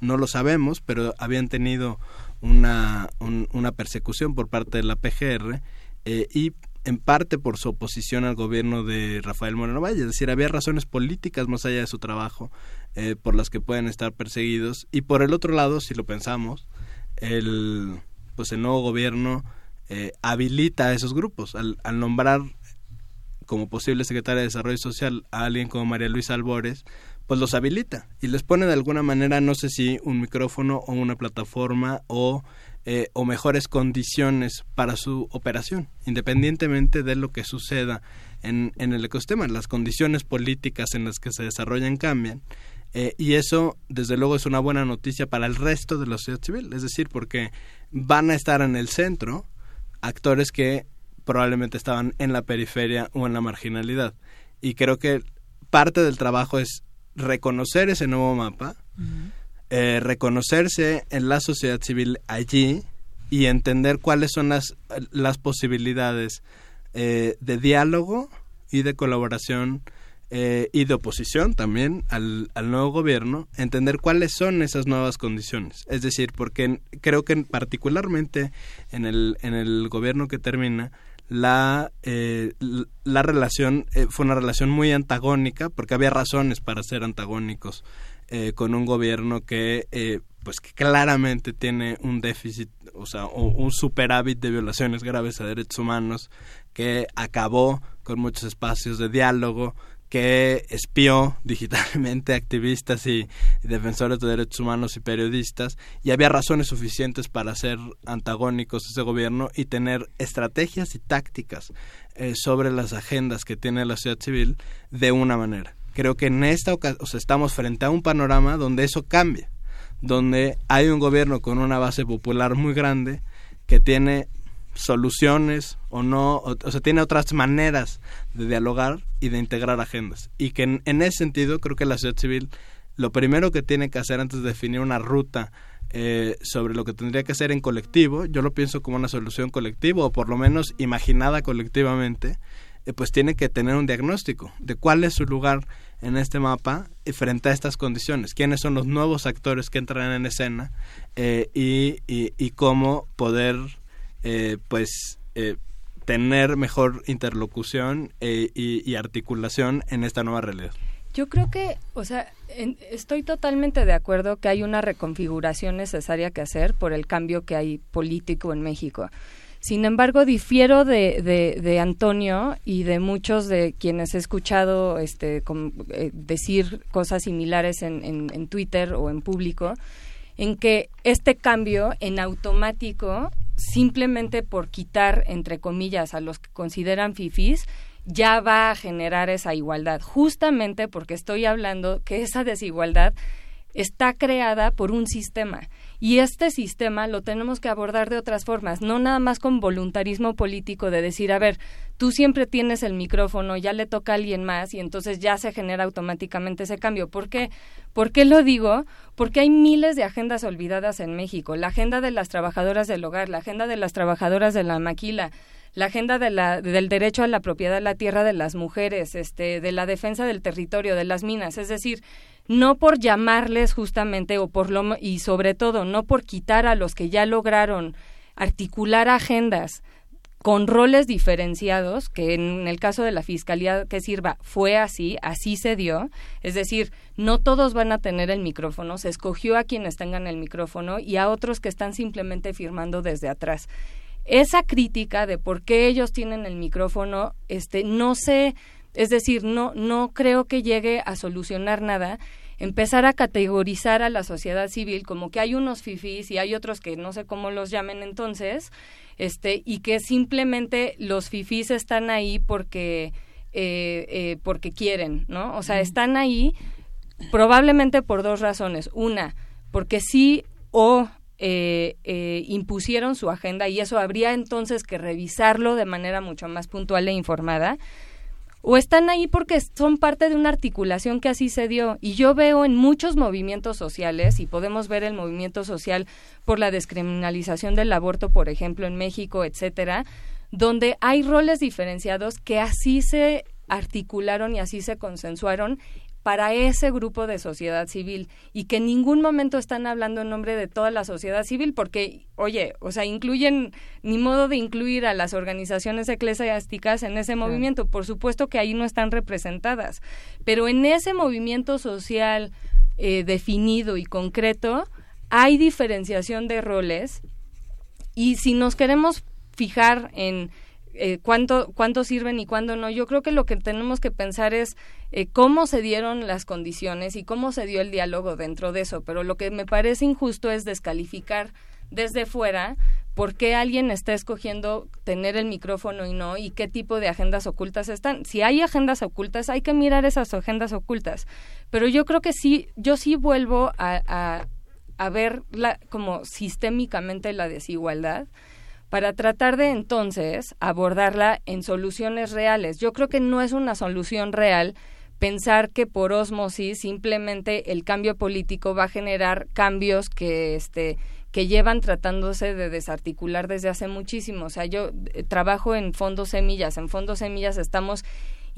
no lo sabemos, pero habían tenido una, una persecución por parte de la PGR y en parte por su oposición al gobierno de Rafael Moreno Valle, es decir, había razones políticas más allá de su trabajo eh, por las que pueden estar perseguidos. Y por el otro lado, si lo pensamos, el pues el nuevo gobierno eh, habilita a esos grupos. Al, al nombrar como posible secretaria de Desarrollo Social a alguien como María Luisa Albores, pues los habilita y les pone de alguna manera, no sé si un micrófono o una plataforma o eh, o mejores condiciones para su operación, independientemente de lo que suceda en, en el ecosistema. Las condiciones políticas en las que se desarrollan cambian eh, y eso, desde luego, es una buena noticia para el resto de la sociedad civil, es decir, porque van a estar en el centro actores que probablemente estaban en la periferia o en la marginalidad. Y creo que parte del trabajo es reconocer ese nuevo mapa, eh, reconocerse en la sociedad civil allí y entender cuáles son las, las posibilidades eh, de diálogo y de colaboración eh, y de oposición también al, al, nuevo gobierno, entender cuáles son esas nuevas condiciones. Es decir, porque creo que particularmente en el, en el gobierno que termina, la, eh, la relación fue una relación muy antagónica, porque había razones para ser antagónicos eh, con un gobierno que eh, pues que claramente tiene un déficit, o sea, un superávit de violaciones graves a derechos humanos, que acabó con muchos espacios de diálogo, que espió digitalmente activistas y, defensores de derechos humanos y periodistas y había razones suficientes para ser antagónicos a ese gobierno y tener estrategias y tácticas eh, sobre las agendas que tiene la sociedad civil de una manera. Creo que en esta ocasión estamos frente a un panorama donde eso cambia, donde hay un gobierno con una base popular muy grande que tiene soluciones o no, o, sea, tiene otras maneras de dialogar y de integrar agendas. Y que en, ese sentido creo que la sociedad civil lo primero que tiene que hacer antes de definir una ruta eh, sobre lo que tendría que hacer en colectivo, yo lo pienso como una solución colectiva o por lo menos imaginada colectivamente, pues tiene que tener un diagnóstico de cuál es su lugar en este mapa y frente a estas condiciones, quiénes son los nuevos actores que entran en escena eh, y, y, cómo poder eh, pues eh, tener mejor interlocución eh, y, articulación en esta nueva realidad. Yo creo que, o sea, estoy totalmente de acuerdo que hay una reconfiguración necesaria que hacer por el cambio que hay político en México. Sin embargo, difiero de, de, Antonio y de muchos de quienes he escuchado este, decir cosas similares en, en Twitter o en público, en que este cambio en automático simplemente por quitar, entre comillas, a los que consideran fifís, ya va a generar esa igualdad, justamente porque estoy hablando que esa desigualdad está creada por un sistema y este sistema lo tenemos que abordar de otras formas, no nada más con voluntarismo político de decir, a ver, tú siempre tienes el micrófono, ya le toca a alguien más y entonces ya se genera automáticamente ese cambio. ¿Por qué? ¿Por qué lo digo? Porque hay miles de agendas olvidadas en México. La agenda de las trabajadoras del hogar, la agenda de las trabajadoras de la maquila, la agenda de la, del derecho a la propiedad de la tierra de las mujeres, este, de la defensa del territorio, de las minas. Es decir, no por llamarles justamente o por lo y sobre todo no por quitar a los que ya lograron articular agendas con roles diferenciados, que en el caso de la fiscalía que sirva fue así, así se dio, es decir, no todos van a tener el micrófono, se escogió a quienes tengan el micrófono y a otros que están simplemente firmando desde atrás. Esa crítica de por qué ellos tienen el micrófono, este, no sé, es decir, no, no creo que llegue a solucionar nada empezar a categorizar a la sociedad civil como que hay unos fifís y hay otros que no sé cómo los llamen entonces, este, y que simplemente los fifís están ahí porque, eh, eh, porque quieren, ¿no? O sea, están ahí probablemente por dos razones. Una, porque sí o eh, impusieron su agenda y eso habría entonces que revisarlo de manera mucho más puntual e informada o están ahí porque son parte de una articulación que así se dio. Y yo veo en muchos movimientos sociales, y podemos ver el movimiento social por la descriminalización del aborto, por ejemplo, en México, etcétera, donde hay roles diferenciados que así se articularon y así se consensuaron para ese grupo de sociedad civil y que en ningún momento están hablando en nombre de toda la sociedad civil porque, oye, o sea, incluyen, ni modo de incluir a las organizaciones eclesiásticas en ese movimiento, por supuesto que ahí no están representadas, pero en ese movimiento social eh, definido y concreto hay diferenciación de roles y si nos queremos fijar en eh, cuánto, cuánto sirven y cuándo no. Yo creo que lo que tenemos que pensar es eh, cómo se dieron las condiciones y cómo se dio el diálogo dentro de eso. Pero lo que me parece injusto es descalificar desde fuera por qué alguien está escogiendo tener el micrófono y no y qué tipo de agendas ocultas están. Si hay agendas ocultas, hay que mirar esas agendas ocultas. Pero yo creo que sí, yo sí vuelvo a, a, ver la, como sistémicamente la desigualdad para tratar de entonces abordarla en soluciones reales. Yo creo que no es una solución real pensar que por osmosis simplemente el cambio político va a generar cambios que este que llevan tratándose de desarticular desde hace muchísimo. O sea, yo eh, trabajo en fondos semillas. En fondos semillas estamos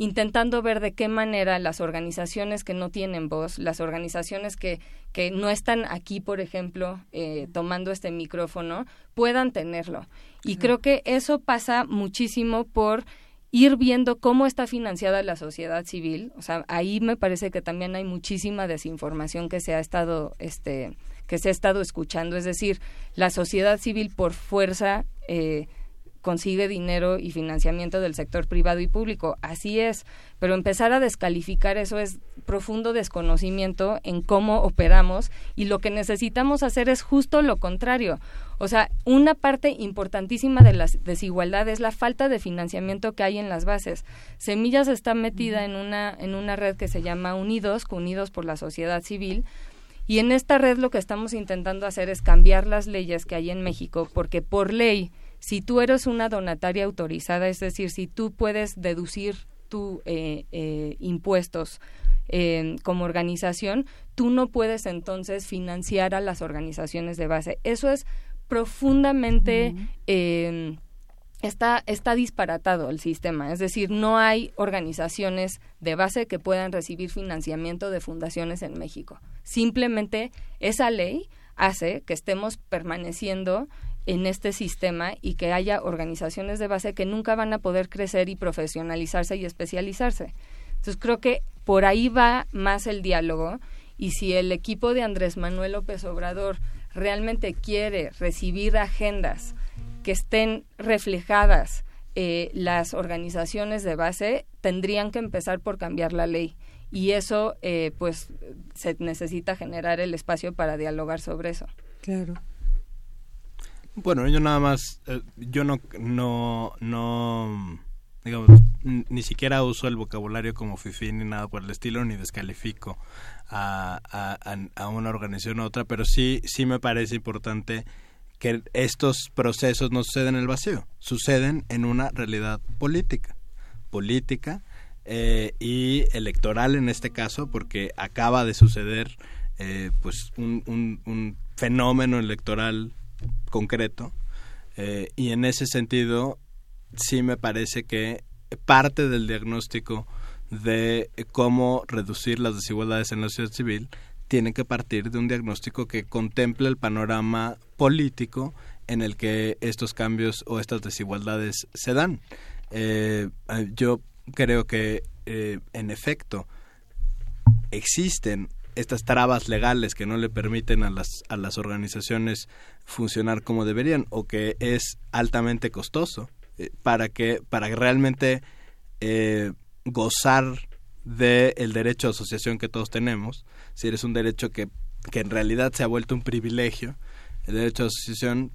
intentando ver de qué manera las organizaciones que no tienen voz, las organizaciones que, que no están aquí, por ejemplo, eh, tomando este micrófono, puedan tenerlo. Y creo que eso pasa muchísimo por ir viendo cómo está financiada la sociedad civil. O sea, ahí me parece que también hay muchísima desinformación que se ha estado este, que se ha estado escuchando, es decir, la sociedad civil por fuerza eh, consigue dinero y financiamiento del sector privado y público. Así es, pero empezar a descalificar eso es profundo desconocimiento en cómo operamos y lo que necesitamos hacer es justo lo contrario. O sea, una parte importantísima de la desigualdad es la falta de financiamiento que hay en las bases. Semillas está metida en una en una red que se llama Unidos, Unidos por la Sociedad Civil, y en esta red lo que estamos intentando hacer es cambiar las leyes que hay en México, porque por ley, si tú eres una donataria autorizada, es decir, si tú puedes deducir tus eh, eh, impuestos eh, como organización, tú no puedes entonces financiar a las organizaciones de base. Eso es profundamente está, está disparatado el sistema, es decir, no hay organizaciones de base que puedan recibir financiamiento de fundaciones en México. Simplemente esa ley hace que estemos permaneciendo en este sistema y que haya organizaciones de base que nunca van a poder crecer y profesionalizarse y especializarse. Entonces creo que por ahí va más el diálogo y si el equipo de Andrés Manuel López Obrador realmente quiere recibir agendas que estén reflejadas eh, las organizaciones de base, tendrían que empezar por cambiar la ley. Y eso, eh, pues, se necesita generar el espacio para dialogar sobre eso. Claro. Bueno, yo nada más, eh, yo no, no, no, digamos, ni siquiera uso el vocabulario como FIFI ni nada por el estilo, ni descalifico a, una organización u otra, pero sí, sí me parece importante que estos procesos no suceden en el vacío, suceden en una realidad política, política eh, y electoral en este caso, porque acaba de suceder eh, pues un, fenómeno electoral concreto eh, y en ese sentido sí me parece que parte del diagnóstico de cómo reducir las desigualdades en la sociedad civil tiene que partir de un diagnóstico que contemple el panorama político en el que estos cambios o estas desigualdades se dan. Eh, yo creo que, eh, en efecto, existen estas trabas legales que no le permiten a las, a las organizaciones funcionar como deberían o que es altamente costoso eh, para que para realmente gozar del derecho a asociación que todos tenemos, si eres un derecho que, que en realidad se ha vuelto un privilegio, el derecho a asociación,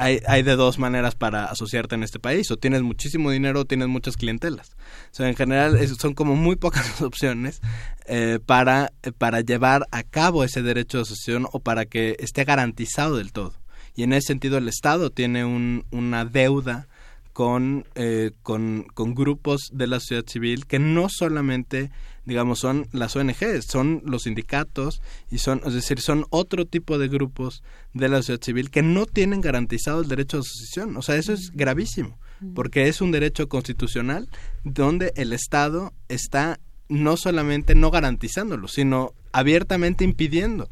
hay, de dos maneras para asociarte en este país, o tienes muchísimo dinero o tienes muchas clientelas. O sea, en general son como muy pocas opciones eh, para, para llevar a cabo ese derecho de asociación o para que esté garantizado del todo. Y en ese sentido el Estado tiene un, una deuda con, eh, con, con, grupos de la sociedad civil que no solamente, digamos, son las ONGs, son los sindicatos y son, es decir, son otro tipo de grupos de la sociedad civil que no tienen garantizado el derecho a asociación. O sea, eso es gravísimo, porque es un derecho constitucional donde el Estado está no solamente no garantizándolo, sino abiertamente impidiendo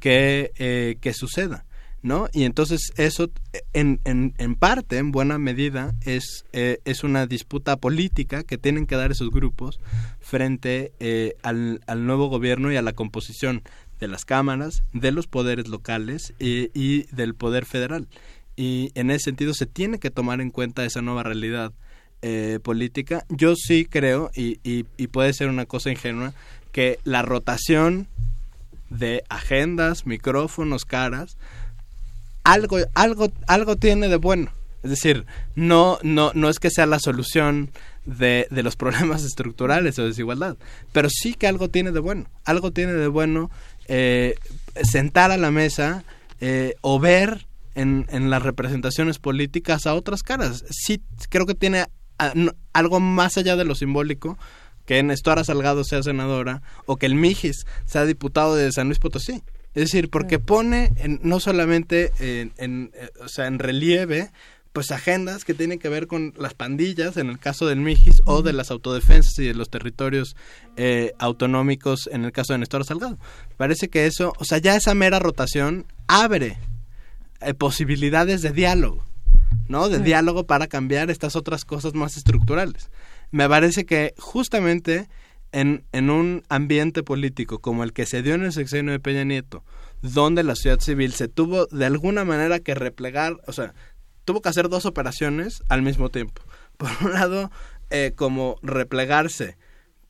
que, eh, que suceda. ¿No? Y entonces eso, en, en, en parte, en buena medida, es, eh, es una disputa política que tienen que dar esos grupos frente eh, al, al, nuevo gobierno y a la composición de las cámaras, de los poderes locales y, del poder federal. Y en ese sentido se tiene que tomar en cuenta esa nueva realidad eh, política. Yo sí creo, y, y, y puede ser una cosa ingenua, que la rotación de agendas, micrófonos, caras, algo, algo, algo tiene de bueno. Es decir, no, no, no es que sea la solución de, de, los problemas estructurales o desigualdad, pero sí que algo tiene de bueno. Algo tiene de bueno eh, sentar a la mesa eh, o ver en, en, las representaciones políticas a otras caras. Sí, creo que tiene algo más allá de lo simbólico que Nestora Salgado sea senadora o que el Mijis sea diputado de San Luis Potosí. Es decir, porque pone no solamente en, eh, o sea, en relieve pues agendas que tienen que ver con las pandillas, en el caso del Mijis, o de las autodefensas y de los territorios eh, autonómicos, en el caso de Néstor Salgado. Parece que eso, o sea, ya esa mera rotación abre eh, posibilidades de diálogo, ¿no? De diálogo para cambiar estas otras cosas más estructurales. Me parece que justamente en, en un ambiente político como el que se dio en el sexenio de Peña Nieto, donde la sociedad civil se tuvo de alguna manera que replegar, o sea, tuvo que hacer dos operaciones al mismo tiempo. Por un lado, eh, como replegarse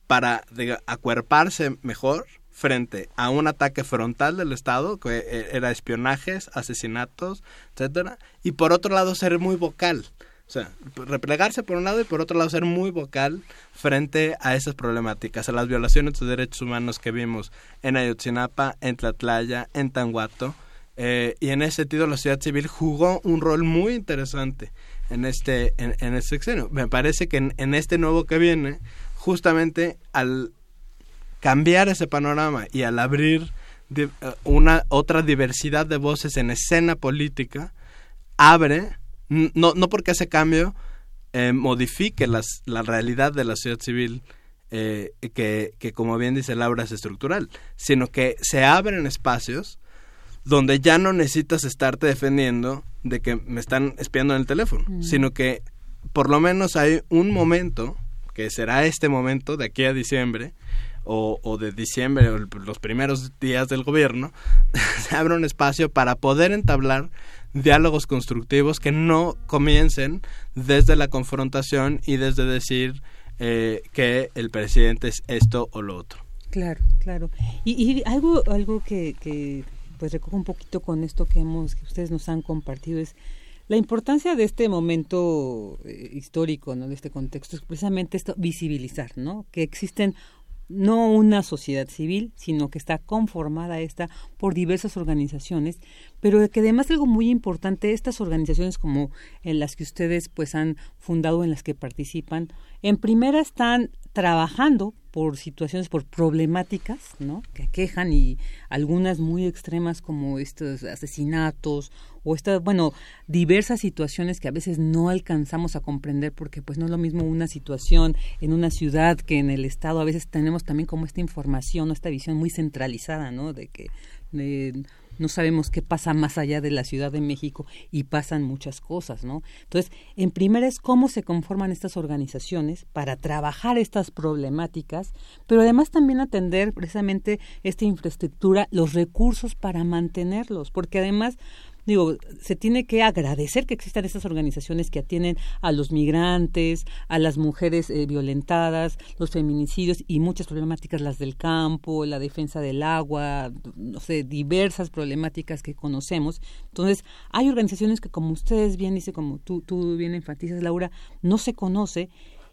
para acuerparse mejor frente a un ataque frontal del Estado, que eh, era espionajes, asesinatos, etcétera, y por otro lado ser muy vocal. O sea, replegarse por un lado y por otro lado ser muy vocal frente a esas problemáticas, a las violaciones de derechos humanos que vimos en Ayotzinapa, en Tlatlaya, en Tanguato, eh, y en ese sentido la sociedad civil jugó un rol muy interesante en este, en, en este. Me parece que en, este nuevo que viene, justamente al cambiar ese panorama y al abrir eh, una otra diversidad de voces en escena política, abre, no, no porque ese cambio eh, modifique las, la realidad de la sociedad civil, que, que como bien dice Laura es estructural, sino que se abren espacios donde ya no necesitas estarte defendiendo de que me están espiando en el teléfono, mm. sino que por lo menos hay un momento, que será este momento de aquí a diciembre, o, o de diciembre, o los primeros días del gobierno, se abre un espacio para poder entablar diálogos constructivos que no comiencen desde la confrontación y desde decir eh, que el presidente es esto o lo otro. Claro, claro. Y, y algo, algo que, que pues recojo un poquito con esto que hemos que ustedes nos han compartido es la importancia de este momento eh, histórico, ¿no? De este contexto es precisamente esto visibilizar, ¿no? Que existen no una sociedad civil, sino que está conformada esta por diversas organizaciones, pero que además algo muy importante, estas organizaciones como en las que ustedes pues han fundado, en las que participan, en primera están trabajando por situaciones, por problemáticas, ¿no? Que aquejan y algunas muy extremas como estos asesinatos o estas, bueno, diversas situaciones que a veces no alcanzamos a comprender porque pues no es lo mismo una situación en una ciudad que en el estado. A veces tenemos también como esta información, esta visión muy centralizada, ¿no? De que no sabemos qué pasa más allá de la Ciudad de México y pasan muchas cosas, ¿no? Entonces, en primera es cómo se conforman estas organizaciones para trabajar estas problemáticas, pero además también atender precisamente esta infraestructura, los recursos para mantenerlos, porque además digo, se tiene que agradecer que existan estas organizaciones que atienden a los migrantes, a las mujeres eh, violentadas, los feminicidios y muchas problemáticas, las del campo, la defensa del agua, no sé, diversas problemáticas que conocemos. Entonces, hay organizaciones que, como ustedes bien dice, como tú, tú bien enfatizas, Laura, no se conoce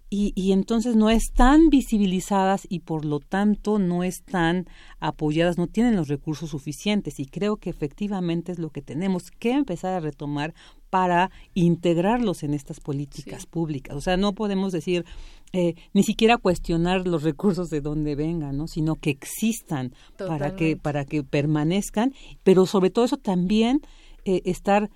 y, y, entonces no están visibilizadas y por lo tanto no están apoyadas, no tienen los recursos suficientes y creo que efectivamente es lo que tenemos que empezar a retomar para integrarlos en estas políticas públicas. O sea, no podemos decir eh, ni siquiera cuestionar los recursos de donde vengan, ¿no? sino que existan para que, para que permanezcan, pero sobre todo eso también eh, estar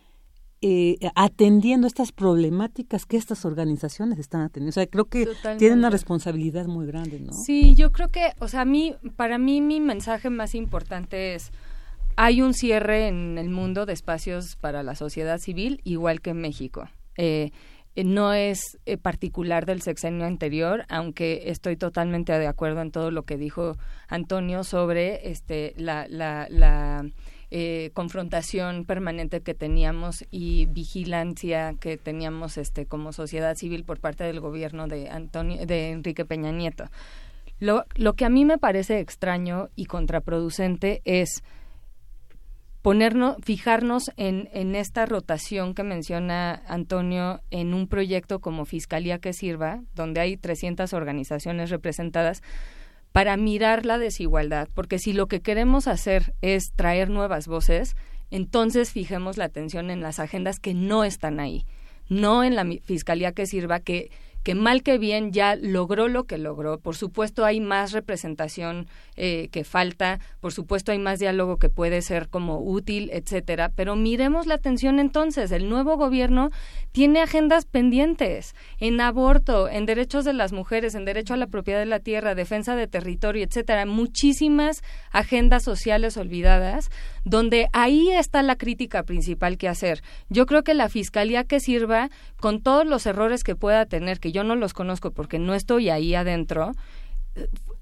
eh, atendiendo estas problemáticas que estas organizaciones están atendiendo. O sea, creo que tienen una responsabilidad muy grande, ¿no? Sí, yo creo que, o sea, a mí, para mí mi mensaje más importante es, hay un cierre en el mundo de espacios para la sociedad civil, igual que en México. Eh, no es eh, particular del sexenio anterior, aunque estoy totalmente de acuerdo en todo lo que dijo Antonio sobre este la, la, la eh, confrontación permanente que teníamos y vigilancia que teníamos este como sociedad civil por parte del gobierno de Antonio de Enrique Peña Nieto. Lo, lo que a mí me parece extraño y contraproducente es ponernos, fijarnos en, en esta rotación que menciona Antonio en un proyecto como Fiscalía que Sirva, donde hay 300 organizaciones representadas, para mirar la desigualdad, porque si lo que queremos hacer es traer nuevas voces, entonces fijemos la atención en las agendas que no están ahí, no en la Fiscalía que Sirva, que que mal que bien ya logró lo que logró. Por supuesto hay más representación eh, que falta, por supuesto hay más diálogo que puede ser como útil, etcétera. Pero miremos la atención entonces. El nuevo gobierno tiene agendas pendientes en aborto, en derechos de las mujeres, en derecho a la propiedad de la tierra, defensa de territorio, etcétera. Muchísimas agendas sociales olvidadas, donde ahí está la crítica principal que hacer. Yo creo que la fiscalía que sirva con todos los errores que pueda tener, que yo no los conozco porque no estoy ahí adentro,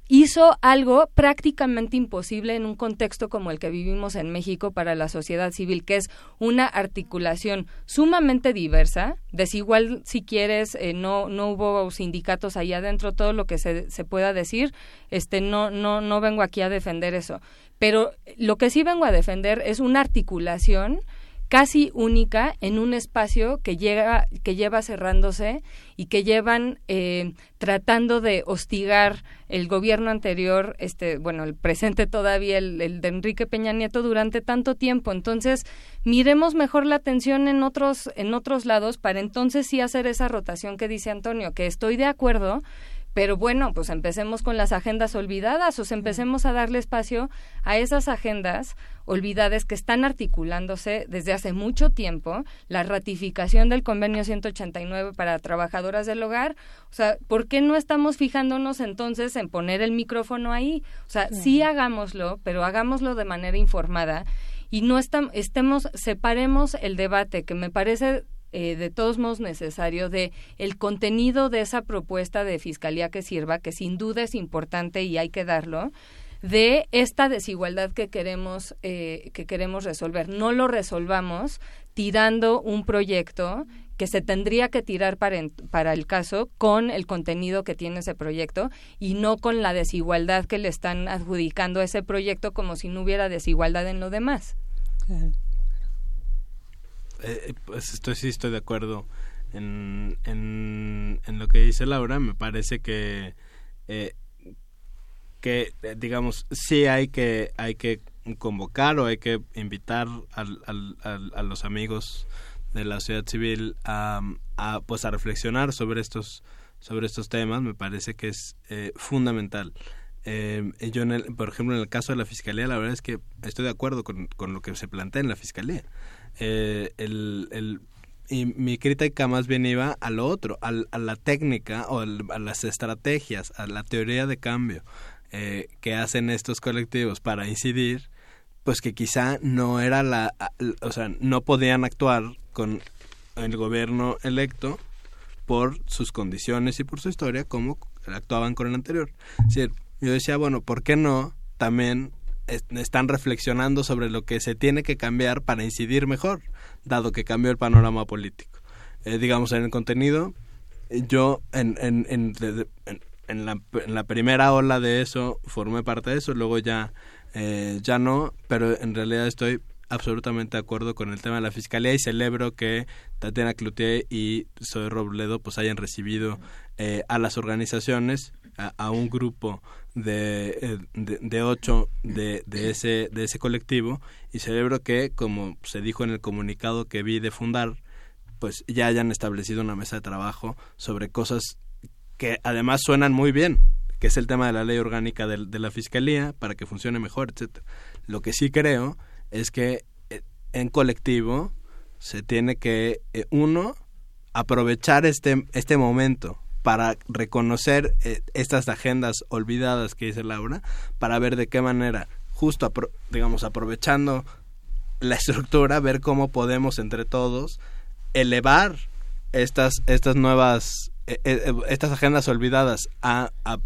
hizo algo prácticamente imposible en un contexto como el que vivimos en México para la sociedad civil, que es una articulación sumamente diversa, desigual si quieres, eh, no, no hubo sindicatos ahí adentro, todo lo que se, se pueda decir, este, no, no, no vengo aquí a defender eso. Pero lo que sí vengo a defender es una articulación casi única en un espacio que llega que lleva cerrándose y que llevan eh, tratando de hostigar el gobierno anterior este bueno el presente todavía el, el, de Enrique Peña Nieto durante tanto tiempo. Entonces miremos mejor la atención en otros en otros lados para entonces sí hacer esa rotación que dice Antonio que estoy de acuerdo pero bueno, pues empecemos con las agendas olvidadas, o sea, empecemos a darle espacio a esas agendas olvidadas que están articulándose desde hace mucho tiempo, la ratificación del convenio 189 para trabajadoras del hogar, o sea, ¿por qué no estamos fijándonos entonces en poner el micrófono ahí? O sea, sí hagámoslo, pero hagámoslo de manera informada y no estemos, separemos el debate, que me parece eh, de todos modos necesario de el contenido de esa propuesta de fiscalía que sirva, que sin duda es importante y hay que darlo, de esta desigualdad que queremos eh, que queremos resolver. No lo resolvamos tirando un proyecto que se tendría que tirar para, para el caso con el contenido que tiene ese proyecto y no con la desigualdad que le están adjudicando a ese proyecto como si no hubiera desigualdad en lo demás. Eh, pues estoy sí estoy de acuerdo en, en, lo que dice Laura. Me parece que eh, que eh, digamos sí hay que hay que convocar o hay que invitar al, al, a los amigos de la sociedad civil a, a, pues a reflexionar sobre estos sobre estos temas. Me parece que es fundamental. Yo en el, por ejemplo en el caso de la fiscalía la verdad es que estoy de acuerdo con, con lo que se plantea en la fiscalía eh, el, el, y mi crítica más bien iba a lo otro, a, la técnica o a las estrategias, a la teoría de cambio eh, que hacen estos colectivos para incidir, pues que quizá no era la, o sea, no podían actuar con el gobierno electo por sus condiciones y por su historia como actuaban con el anterior. Es yo decía, bueno, ¿por qué no también están reflexionando sobre lo que se tiene que cambiar para incidir mejor, dado que cambió el panorama político. Eh, digamos, en el contenido, yo en, en, en, en, la, en la primera ola de eso formé parte de eso, luego ya, eh, ya no, pero en realidad estoy absolutamente de acuerdo con el tema de la fiscalía y celebro que Tatiana Cloutier y Zoe Robledo pues hayan recibido eh, a las organizaciones a, un grupo de, de, de ocho de, de, ese, de ese colectivo y celebro que, como se dijo en el comunicado que vi de fundar, pues ya hayan establecido una mesa de trabajo sobre cosas que además suenan muy bien, que es el tema de la ley orgánica de, de la fiscalía para que funcione mejor, etcétera. Lo que sí creo es que eh, en colectivo se tiene que eh, uno aprovechar este este momento para reconocer eh, estas agendas olvidadas que dice Laura, para ver de qué manera, justo, digamos, aprovechando la estructura, ver cómo podemos entre todos elevar estas, estas nuevas estas agendas olvidadas a, a,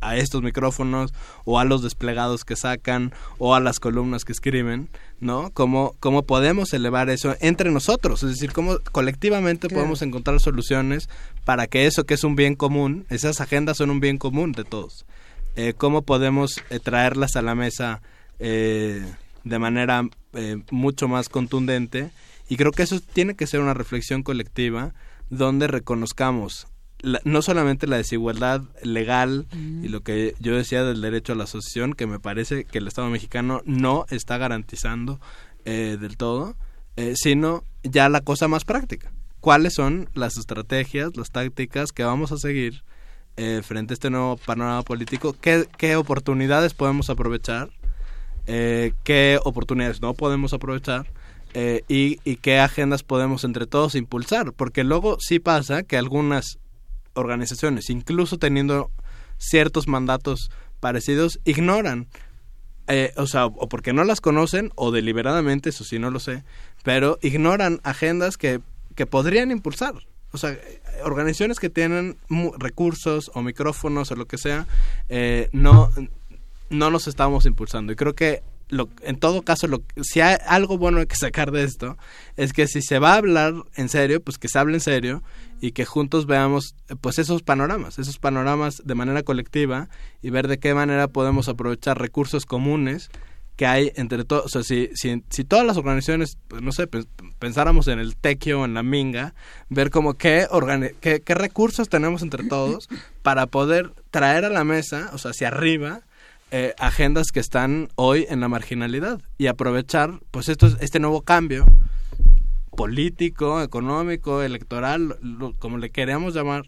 a, estos micrófonos o a los desplegados que sacan o a las columnas que escriben, ¿no? ¿Cómo, cómo podemos elevar eso entre nosotros? Es decir, cómo colectivamente podemos encontrar soluciones para que eso que es un bien común, esas agendas son un bien común de todos. Eh, ¿Cómo podemos traerlas a la mesa de manera eh, mucho más contundente y creo que eso tiene que ser una reflexión colectiva donde reconozcamos no solamente la desigualdad legal y lo que yo decía del derecho a la asociación, que me parece que el Estado mexicano no está garantizando eh, del todo, eh, sino ya la cosa más práctica. ¿Cuáles son las estrategias, las tácticas que vamos a seguir eh, frente a este nuevo panorama político? ¿Qué, qué oportunidades podemos aprovechar? ¿Qué oportunidades no podemos aprovechar? y, y, qué agendas podemos entre todos impulsar, porque luego sí pasa que algunas organizaciones, incluso teniendo ciertos mandatos parecidos, ignoran, eh, o sea, o porque no las conocen, o deliberadamente, eso sí no lo sé, pero ignoran agendas que, que podrían impulsar. O sea, organizaciones que tienen recursos o micrófonos o lo que sea, eh, no, no nos estamos impulsando. Y creo que en todo caso, lo, si hay algo bueno que sacar de esto, es que si se va a hablar en serio, pues que se hable en serio y que juntos veamos pues esos panoramas, esos panoramas de manera colectiva y ver de qué manera podemos aprovechar recursos comunes que hay entre todos, o sea, si, si, si, todas las organizaciones, pues, no sé, pensáramos en el tequio en la minga, ver como qué, qué, qué recursos tenemos entre todos para poder traer a la mesa, o sea, hacia arriba, eh, agendas que están hoy en la marginalidad y aprovechar pues esto, este nuevo cambio político, económico, electoral, como le queremos llamar,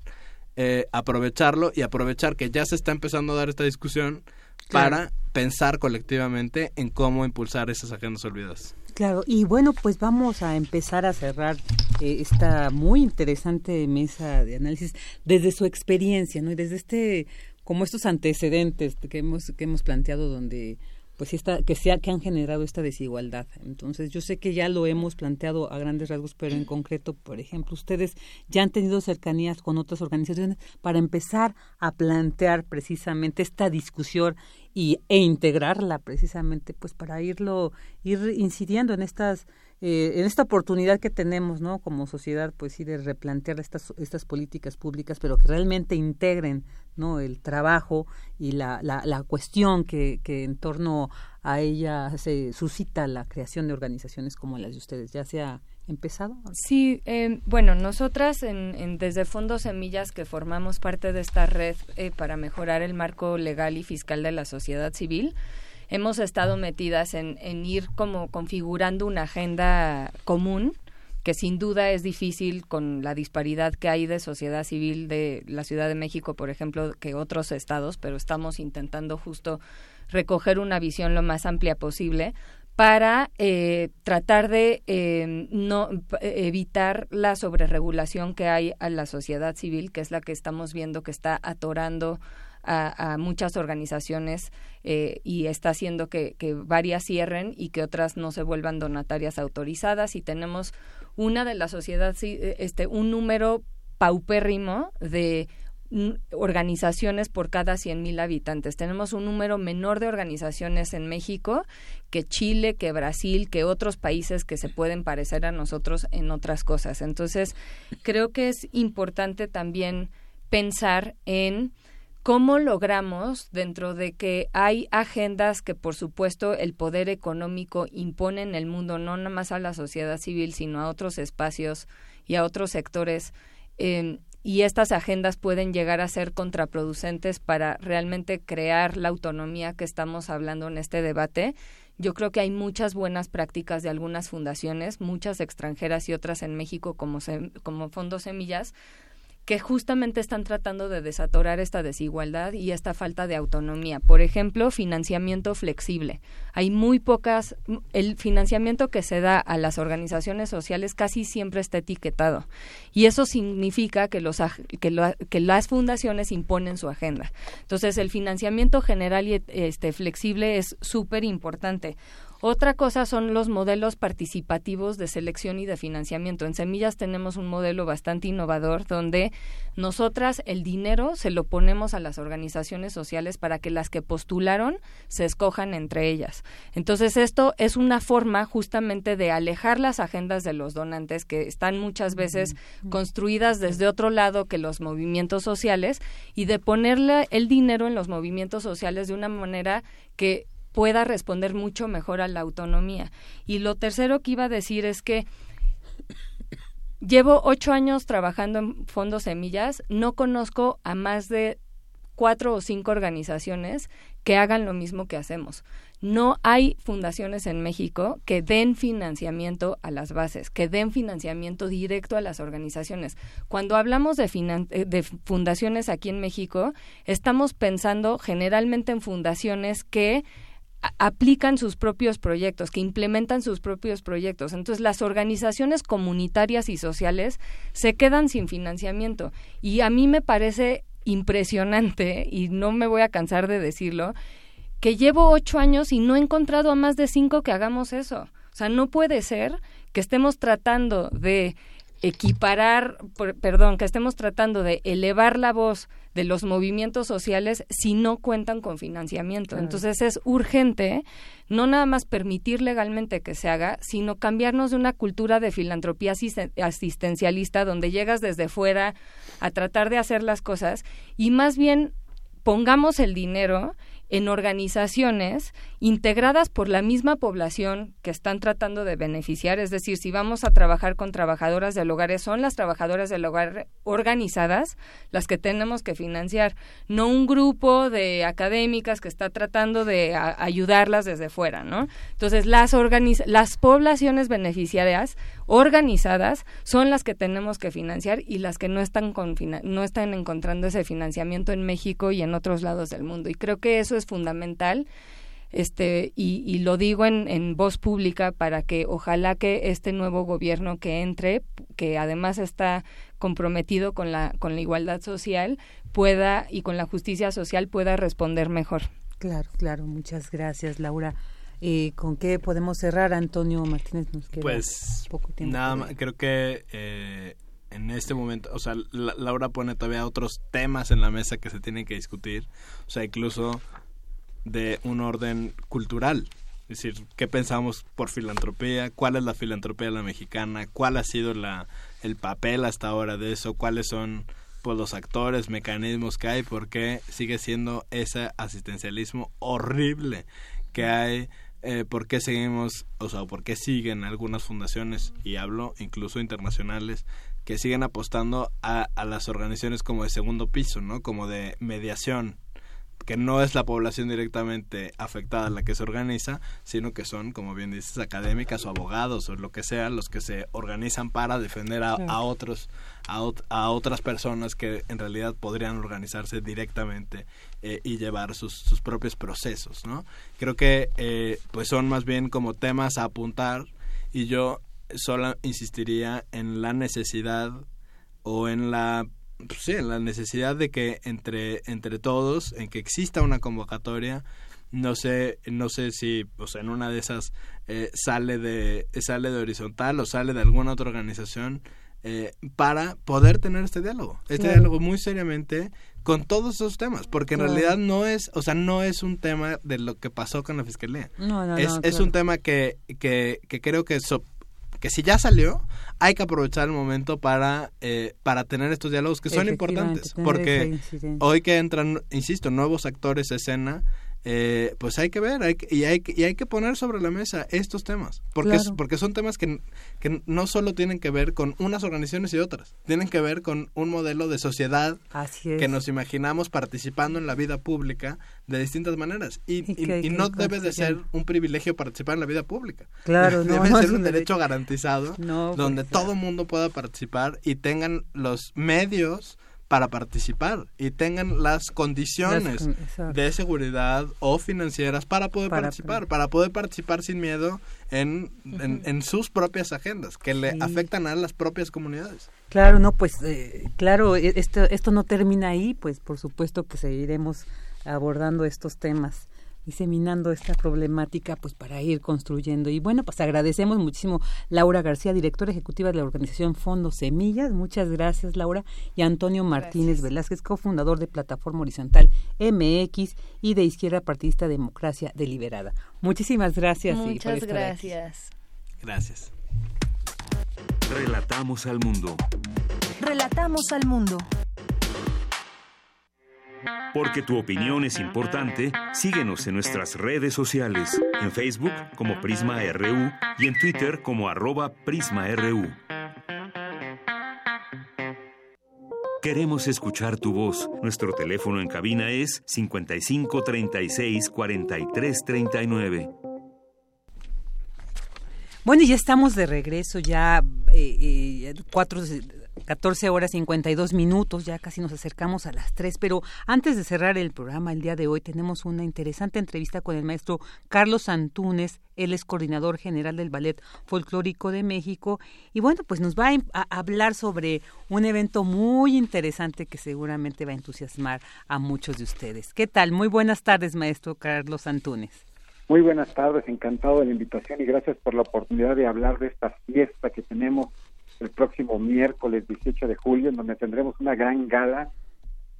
eh, aprovecharlo y aprovechar que ya se está empezando a dar esta discusión para pensar colectivamente en cómo impulsar esas agendas olvidadas. Claro, y bueno, pues vamos a empezar a cerrar eh, esta muy interesante mesa de análisis desde su experiencia, ¿no? Y desde este como estos antecedentes que hemos que hemos planteado donde pues está que sea que han generado esta desigualdad. Entonces, yo sé que ya lo hemos planteado a grandes rasgos, pero en concreto, por ejemplo, ustedes ya han tenido cercanías con otras organizaciones para empezar a plantear precisamente esta discusión y e integrarla precisamente pues para irlo ir incidiendo en estas eh, en esta oportunidad que tenemos, ¿no? Como sociedad, pues sí, de replantear estas, estas políticas públicas, pero que realmente integren, ¿no? El trabajo y la, la, la cuestión que, que en torno a ella se suscita la creación de organizaciones como las de ustedes. ¿Ya se ha empezado? Sí, eh, bueno, nosotras en, en, desde Fondo Semillas, que formamos parte de esta red eh, para mejorar el marco legal y fiscal de la sociedad civil, hemos estado metidas en, ir como configurando una agenda común que sin duda es difícil con la disparidad que hay de sociedad civil de la Ciudad de México, por ejemplo, que otros estados, pero estamos intentando justo recoger una visión lo más amplia posible para eh, tratar de eh, no evitar la sobreregulación que hay a la sociedad civil, que es la que estamos viendo que está atorando a, muchas organizaciones eh, y está haciendo que, varias cierren y que otras no se vuelvan donatarias autorizadas y tenemos una de la sociedad eh, este un número paupérrimo de organizaciones por cada 100.000 habitantes. Tenemos un número menor de organizaciones en México que Chile, que Brasil, que otros países que se pueden parecer a nosotros en otras cosas. Entonces, creo que es importante también pensar en ¿Cómo logramos, dentro de que hay agendas que, por supuesto, el poder económico impone en el mundo, no nada más a la sociedad civil, sino a otros espacios y a otros sectores, em, y estas agendas pueden llegar a ser contraproducentes para realmente crear la autonomía que estamos hablando en este debate? Yo creo que hay muchas buenas prácticas de algunas fundaciones, muchas extranjeras y otras en México como, como Fondo Semillas, que justamente están tratando de desatorar esta desigualdad y esta falta de autonomía. Por ejemplo, financiamiento flexible. Hay muy pocas, el financiamiento que se da a las organizaciones sociales casi siempre está etiquetado y eso significa que, los, que, que las fundaciones imponen su agenda. Entonces, el financiamiento general y este, flexible es súper importante. Otra cosa son los modelos participativos de selección y de financiamiento. En Semillas tenemos un modelo bastante innovador donde nosotras el dinero se lo ponemos a las organizaciones sociales para que las que postularon se escojan entre ellas. Entonces esto es una forma justamente de alejar las agendas de los donantes que están muchas veces construidas desde otro lado que los movimientos sociales y de ponerle el dinero en los movimientos sociales de una manera que pueda responder mucho mejor a la autonomía. Y lo tercero que iba a decir es que llevo ocho años trabajando en Fondos Semillas, no conozco a más de cuatro o cinco organizaciones que hagan lo mismo que hacemos. No hay fundaciones en México que den financiamiento a las bases, que den financiamiento directo a las organizaciones. Cuando hablamos de, eh, de fundaciones aquí en México, estamos pensando generalmente en fundaciones que aplican sus propios proyectos, que implementan sus propios proyectos. Entonces, las organizaciones comunitarias y sociales se quedan sin financiamiento. Y a mí me parece impresionante, y no me voy a cansar de decirlo, que llevo ocho años y no he encontrado a más de cinco que hagamos eso. O sea, no puede ser que estemos tratando de equiparar, perdón, que estemos tratando de elevar la voz de los movimientos sociales si no cuentan con financiamiento. Entonces es urgente no nada más permitir legalmente que se haga, sino cambiarnos de una cultura de filantropía asistencialista donde llegas desde fuera a tratar de hacer las cosas y más bien pongamos el dinero en organizaciones integradas por la misma población que están tratando de beneficiar, es decir, si vamos a trabajar con trabajadoras del hogar, son las trabajadoras del hogar organizadas las que tenemos que financiar, no un grupo de académicas que está tratando de ayudarlas desde fuera, ¿no? Entonces, las las poblaciones beneficiarias organizadas son las que tenemos que financiar y las que no están con no están encontrando ese financiamiento en México y en otros lados del mundo. Y creo que eso es fundamental este y, lo digo en, en, voz pública para que ojalá que este nuevo gobierno que entre que además está comprometido con la con la igualdad social pueda y con la justicia social pueda responder mejor claro claro muchas gracias Laura eh, ¿Con qué podemos cerrar, Antonio Martínez? Nos queda pues poco tiempo. nada más, creo que eh, en este momento, o sea, Laura pone todavía otros temas en la mesa que se tienen que discutir, o sea, incluso de un orden cultural. Es decir, ¿qué pensamos por filantropía? ¿Cuál es la filantropía la mexicana? ¿Cuál ha sido la, el papel hasta ahora de eso? ¿Cuáles son pues, los actores, mecanismos que hay? ¿Por qué sigue siendo ese asistencialismo horrible que hay? Eh, ¿Por qué seguimos, o sea, por qué siguen algunas fundaciones, y hablo incluso internacionales, que siguen apostando a, a las organizaciones como de segundo piso, ¿no? Como de mediación, que no es la población directamente afectada la que se organiza, sino que son, como bien dices, académicas o abogados o lo que sea, los que se organizan para defender a, otros, a, otras personas que en realidad podrían organizarse directamente eh, y llevar sus, sus, propios procesos, ¿no? Creo que eh, pues son más bien como temas a apuntar y yo solo insistiría en la necesidad o en la pues sí, la necesidad de que entre, entre todos, en que exista una convocatoria, no sé, no sé si, o sea, en una de esas eh, sale de, sale de horizontal o sale de alguna otra organización eh, para poder tener este diálogo, este diálogo muy seriamente con todos esos temas, porque en realidad no es, o sea, no es un tema de lo que pasó con la fiscalía. es, es un tema que, que, que creo que que si ya salió, hay que aprovechar el momento para, eh, para tener estos diálogos que son importantes, porque hoy que entran, insisto, nuevos actores a escena, eh, pues hay que ver hay y, hay, y hay que poner sobre la mesa estos temas, porque, porque son temas que, que no solo tienen que ver con unas organizaciones y otras, tienen que ver con un modelo de sociedad que nos imaginamos participando en la vida pública de distintas maneras. Y, y, no debe de ser un privilegio participar en la vida pública. Claro, debe ser un derecho, garantizado donde todo el mundo pueda participar y tengan los medios para participar y tengan las condiciones de seguridad o financieras para poder participar, para poder participar sin miedo en, en, sus propias agendas que le afectan a las propias comunidades. Claro, no, pues eh, claro, e, esto, esto no termina ahí, pues por supuesto que seguiremos abordando estos temas diseminando esta problemática pues para ir construyendo. Y bueno, pues agradecemos muchísimo Laura García, directora ejecutiva de la organización Fondo Semillas. Muchas gracias, Laura. Y Antonio Martínez Velázquez, cofundador de Plataforma Horizontal MX y de Izquierda Partidista Democracia Deliberada. Muchísimas gracias. Muchas gracias. Gracias. Relatamos al mundo. Relatamos al mundo. Porque tu opinión es importante, síguenos en nuestras redes sociales, en Facebook como Prisma RU y en Twitter como arroba PrismaRU. Queremos escuchar tu voz. Nuestro teléfono en cabina es 55 36 43 39. Bueno, ya estamos de regreso, ya eh, eh, cuatro 14 horas 52 minutos, ya casi nos acercamos a las 3, pero antes de cerrar el programa el día de hoy tenemos una interesante entrevista con el maestro Carlos Antúnez, él es coordinador general del Ballet Folclórico de México y bueno, pues nos va a hablar sobre un evento muy interesante que seguramente va a entusiasmar a muchos de ustedes. ¿Qué tal? Muy buenas tardes, maestro Carlos Antúnez. Muy buenas tardes, encantado de la invitación y gracias por la oportunidad de hablar de esta fiesta que tenemos el próximo miércoles 18 de julio, en donde tendremos una gran gala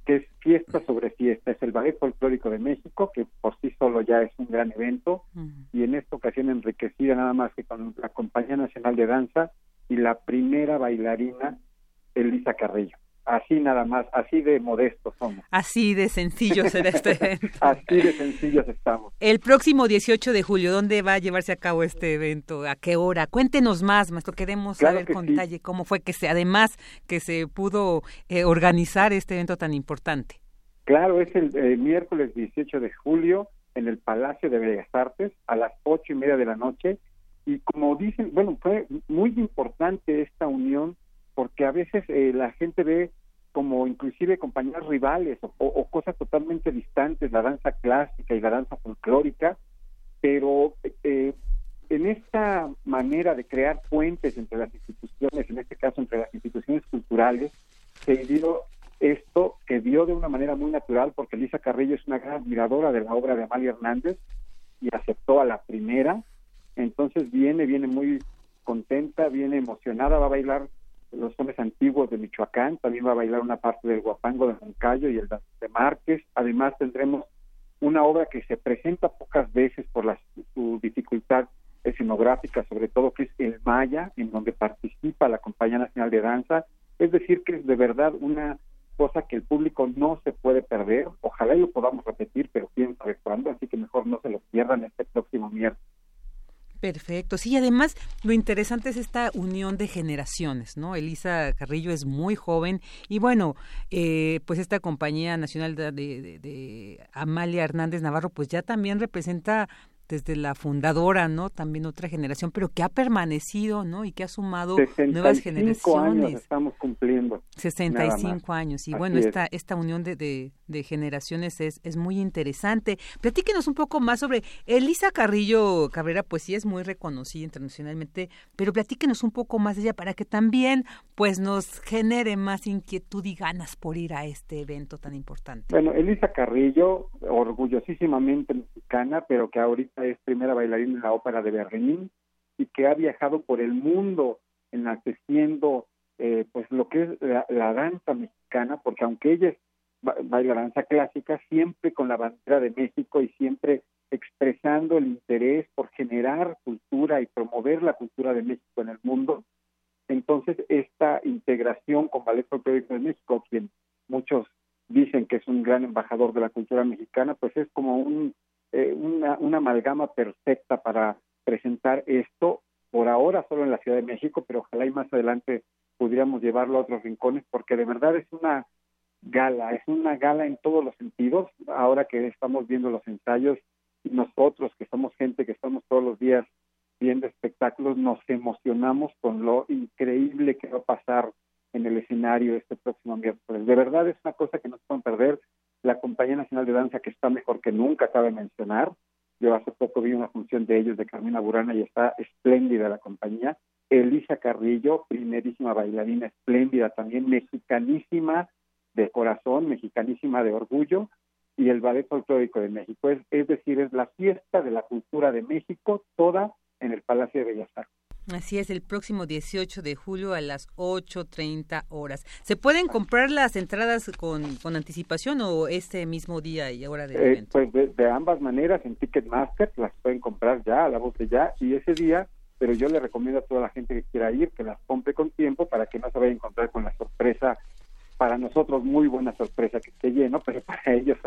que es fiesta sobre fiesta. Es el Ballet Folclórico de México, que por sí solo ya es un gran evento, y en esta ocasión enriquecida nada más que con la Compañía Nacional de Danza y la primera bailarina, Elisa Carrillo así nada más, así de modestos somos. Así de sencillos será este evento. así de sencillos estamos. El próximo 18 de julio, ¿dónde va a llevarse a cabo este evento? ¿A qué hora? Cuéntenos más, maestro, queremos saber con detalle cómo fue que se, además que se pudo eh, organizar este evento tan importante. Claro, es el eh, miércoles 18 de julio en el Palacio de Bellas Artes a las ocho y media de la noche y como dicen, bueno, fue muy importante esta unión porque a veces eh, la gente ve como inclusive compañías rivales o, cosas totalmente distantes, la danza clásica y la danza folclórica, pero eh, en esta manera de crear puentes entre las instituciones, en este caso entre las instituciones culturales, se dio esto que dio de una manera muy natural, porque Lisa Carrillo es una gran admiradora de la obra de Amalia Hernández y aceptó a la primera, entonces viene, viene muy contenta, viene emocionada, va a bailar los sones antiguos de Michoacán, también va a bailar una parte del guapango de Moncayo y el de Márquez, además tendremos una obra que se presenta pocas veces por la, su dificultad escenográfica, sobre todo que es el Maya, en donde participa la Compañía Nacional de Danza, es decir, que es de verdad una cosa que el público no se puede perder, ojalá lo podamos repetir, pero quién sabe cuándo, así que mejor no se lo pierdan este próximo miércoles. Perfecto. Sí, además lo interesante es esta unión de generaciones, ¿no? Elisa Carrillo es muy joven y bueno, eh, pues esta compañía nacional de, de, Amalia Hernández Navarro, pues ya también representa desde la fundadora, ¿no? También otra generación, pero que ha permanecido, ¿no? Y que ha sumado nuevas generaciones. Años estamos cumpliendo. 65 años. Y bueno, esta, esta unión de, de, generaciones es, es muy interesante. Platíquenos un poco más sobre Elisa Carrillo Cabrera, pues sí es muy reconocida internacionalmente, pero platíquenos un poco más de ella para que también pues nos genere más inquietud y ganas por ir a este evento tan importante. Bueno, Elisa Carrillo, orgullosísimamente pero que ahorita es primera bailarina en la ópera de Berlín y que ha viajado por el mundo enalteciendo eh, pues lo que es la, danza mexicana, porque aunque ella es, baila danza clásica, siempre con la bandera de México y siempre expresando el interés por generar cultura y promover la cultura de México en el mundo. Entonces, esta integración con Ballet Folclórico de México, quien muchos dicen que es un gran embajador de la cultura mexicana, pues es como un eh, una, una amalgama perfecta para presentar esto, por ahora solo en la Ciudad de México, pero ojalá y más adelante pudiéramos llevarlo a otros rincones, porque de verdad es una gala, es una gala en todos los sentidos, ahora que estamos viendo los ensayos, nosotros que somos gente que estamos todos los días viendo espectáculos, nos emocionamos con lo increíble que va a pasar en el escenario este próximo miércoles. De verdad es una cosa que no se pueden perder la Compañía Nacional de Danza que está mejor que nunca, cabe mencionar. Yo hace poco vi una función de ellos de Carmina Burana y está espléndida la compañía. Elisa Carrillo, primerísima bailarina, espléndida también, mexicanísima de corazón, mexicanísima de orgullo, y el Ballet Folclórico de México. Es, es decir, es la fiesta de la cultura de México, toda en el Palacio de Bellas Artes. Así es, el próximo 18 de julio a las 8.30 horas. ¿Se pueden comprar las entradas con, con anticipación o este mismo día y hora del eh, evento? Pues de, ambas maneras, en Ticketmaster las pueden comprar ya a la voz de ya y ese día, pero yo le recomiendo a toda la gente que quiera ir que las compre con tiempo para que no se vaya a encontrar con la sorpresa para nosotros muy buena sorpresa que esté lleno, pero para ellos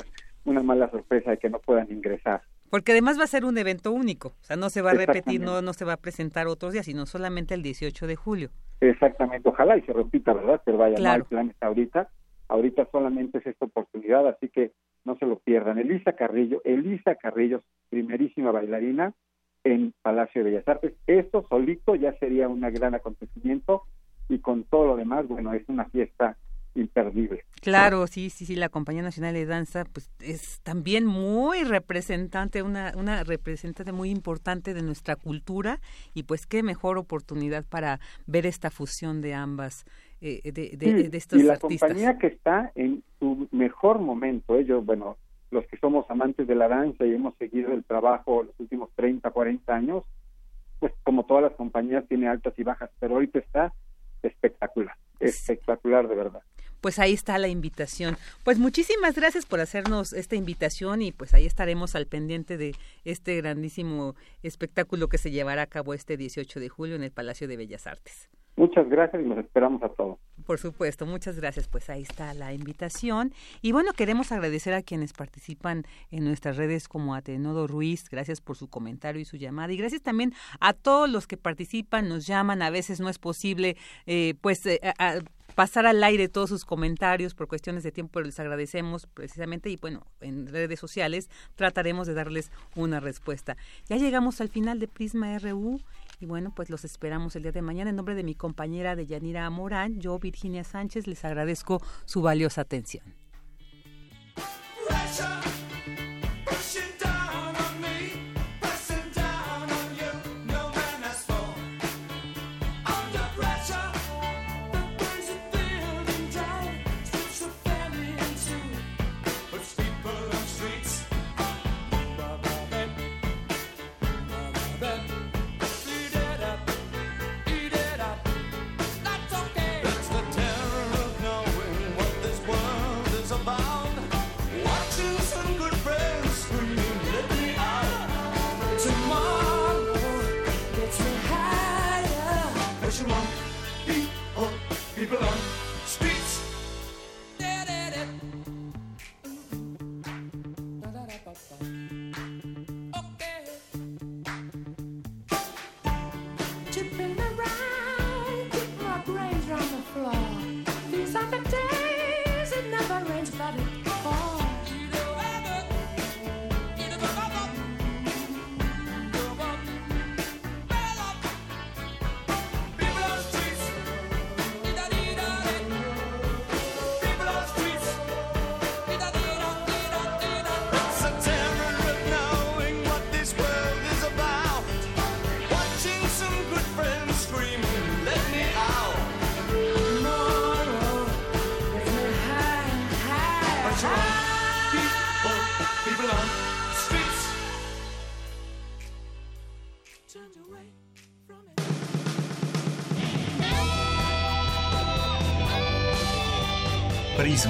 una mala sorpresa de que no puedan ingresar. Porque además va a ser un evento único, o sea, no se va a repetir, no, no se va a presentar otros días, sino solamente el 18 de julio. Exactamente, ojalá y se repita, ¿verdad? Pero vaya, no Claro. hay planes ahorita. Ahorita solamente es esta oportunidad, así que no se lo pierdan. Elisa Carrillo, Elisa Carrillo, primerísima bailarina en Palacio de Bellas Artes. Esto solito ya sería un gran acontecimiento y con todo lo demás, bueno, es una fiesta imperdible. Claro, sí, sí, sí, la Compañía Nacional de Danza pues es también muy representante, una, una representante muy importante de nuestra cultura y pues qué mejor oportunidad para ver esta fusión de ambas, eh, de, de, Sí, de estos y la artistas. compañía que está en su mejor momento, ellos, bueno, los que somos amantes de la danza y hemos seguido el trabajo los últimos 30, 40 años, pues como todas las compañías tiene altas y bajas, pero ahorita está espectacular, espectacular de verdad. Pues ahí está la invitación. Pues muchísimas gracias por hacernos esta invitación y pues ahí estaremos al pendiente de este grandísimo espectáculo que se llevará a cabo este 18 de julio en el Palacio de Bellas Artes. Muchas gracias y nos esperamos a todos. Por supuesto, muchas gracias. Pues ahí está la invitación. Y bueno, queremos agradecer a quienes participan en nuestras redes como Atenodo Ruiz, gracias por su comentario y su llamada. Y gracias también a todos los que participan, nos llaman, a veces no es posible eh, pues eh, a- pasar al aire todos sus comentarios por cuestiones de tiempo, les agradecemos precisamente y bueno, en redes sociales trataremos de darles una respuesta. Ya llegamos al final de Prisma RU y bueno, pues los esperamos el día de mañana. En nombre de mi compañera de Yanira Morán, yo, Virginia Sánchez, les agradezco su valiosa atención.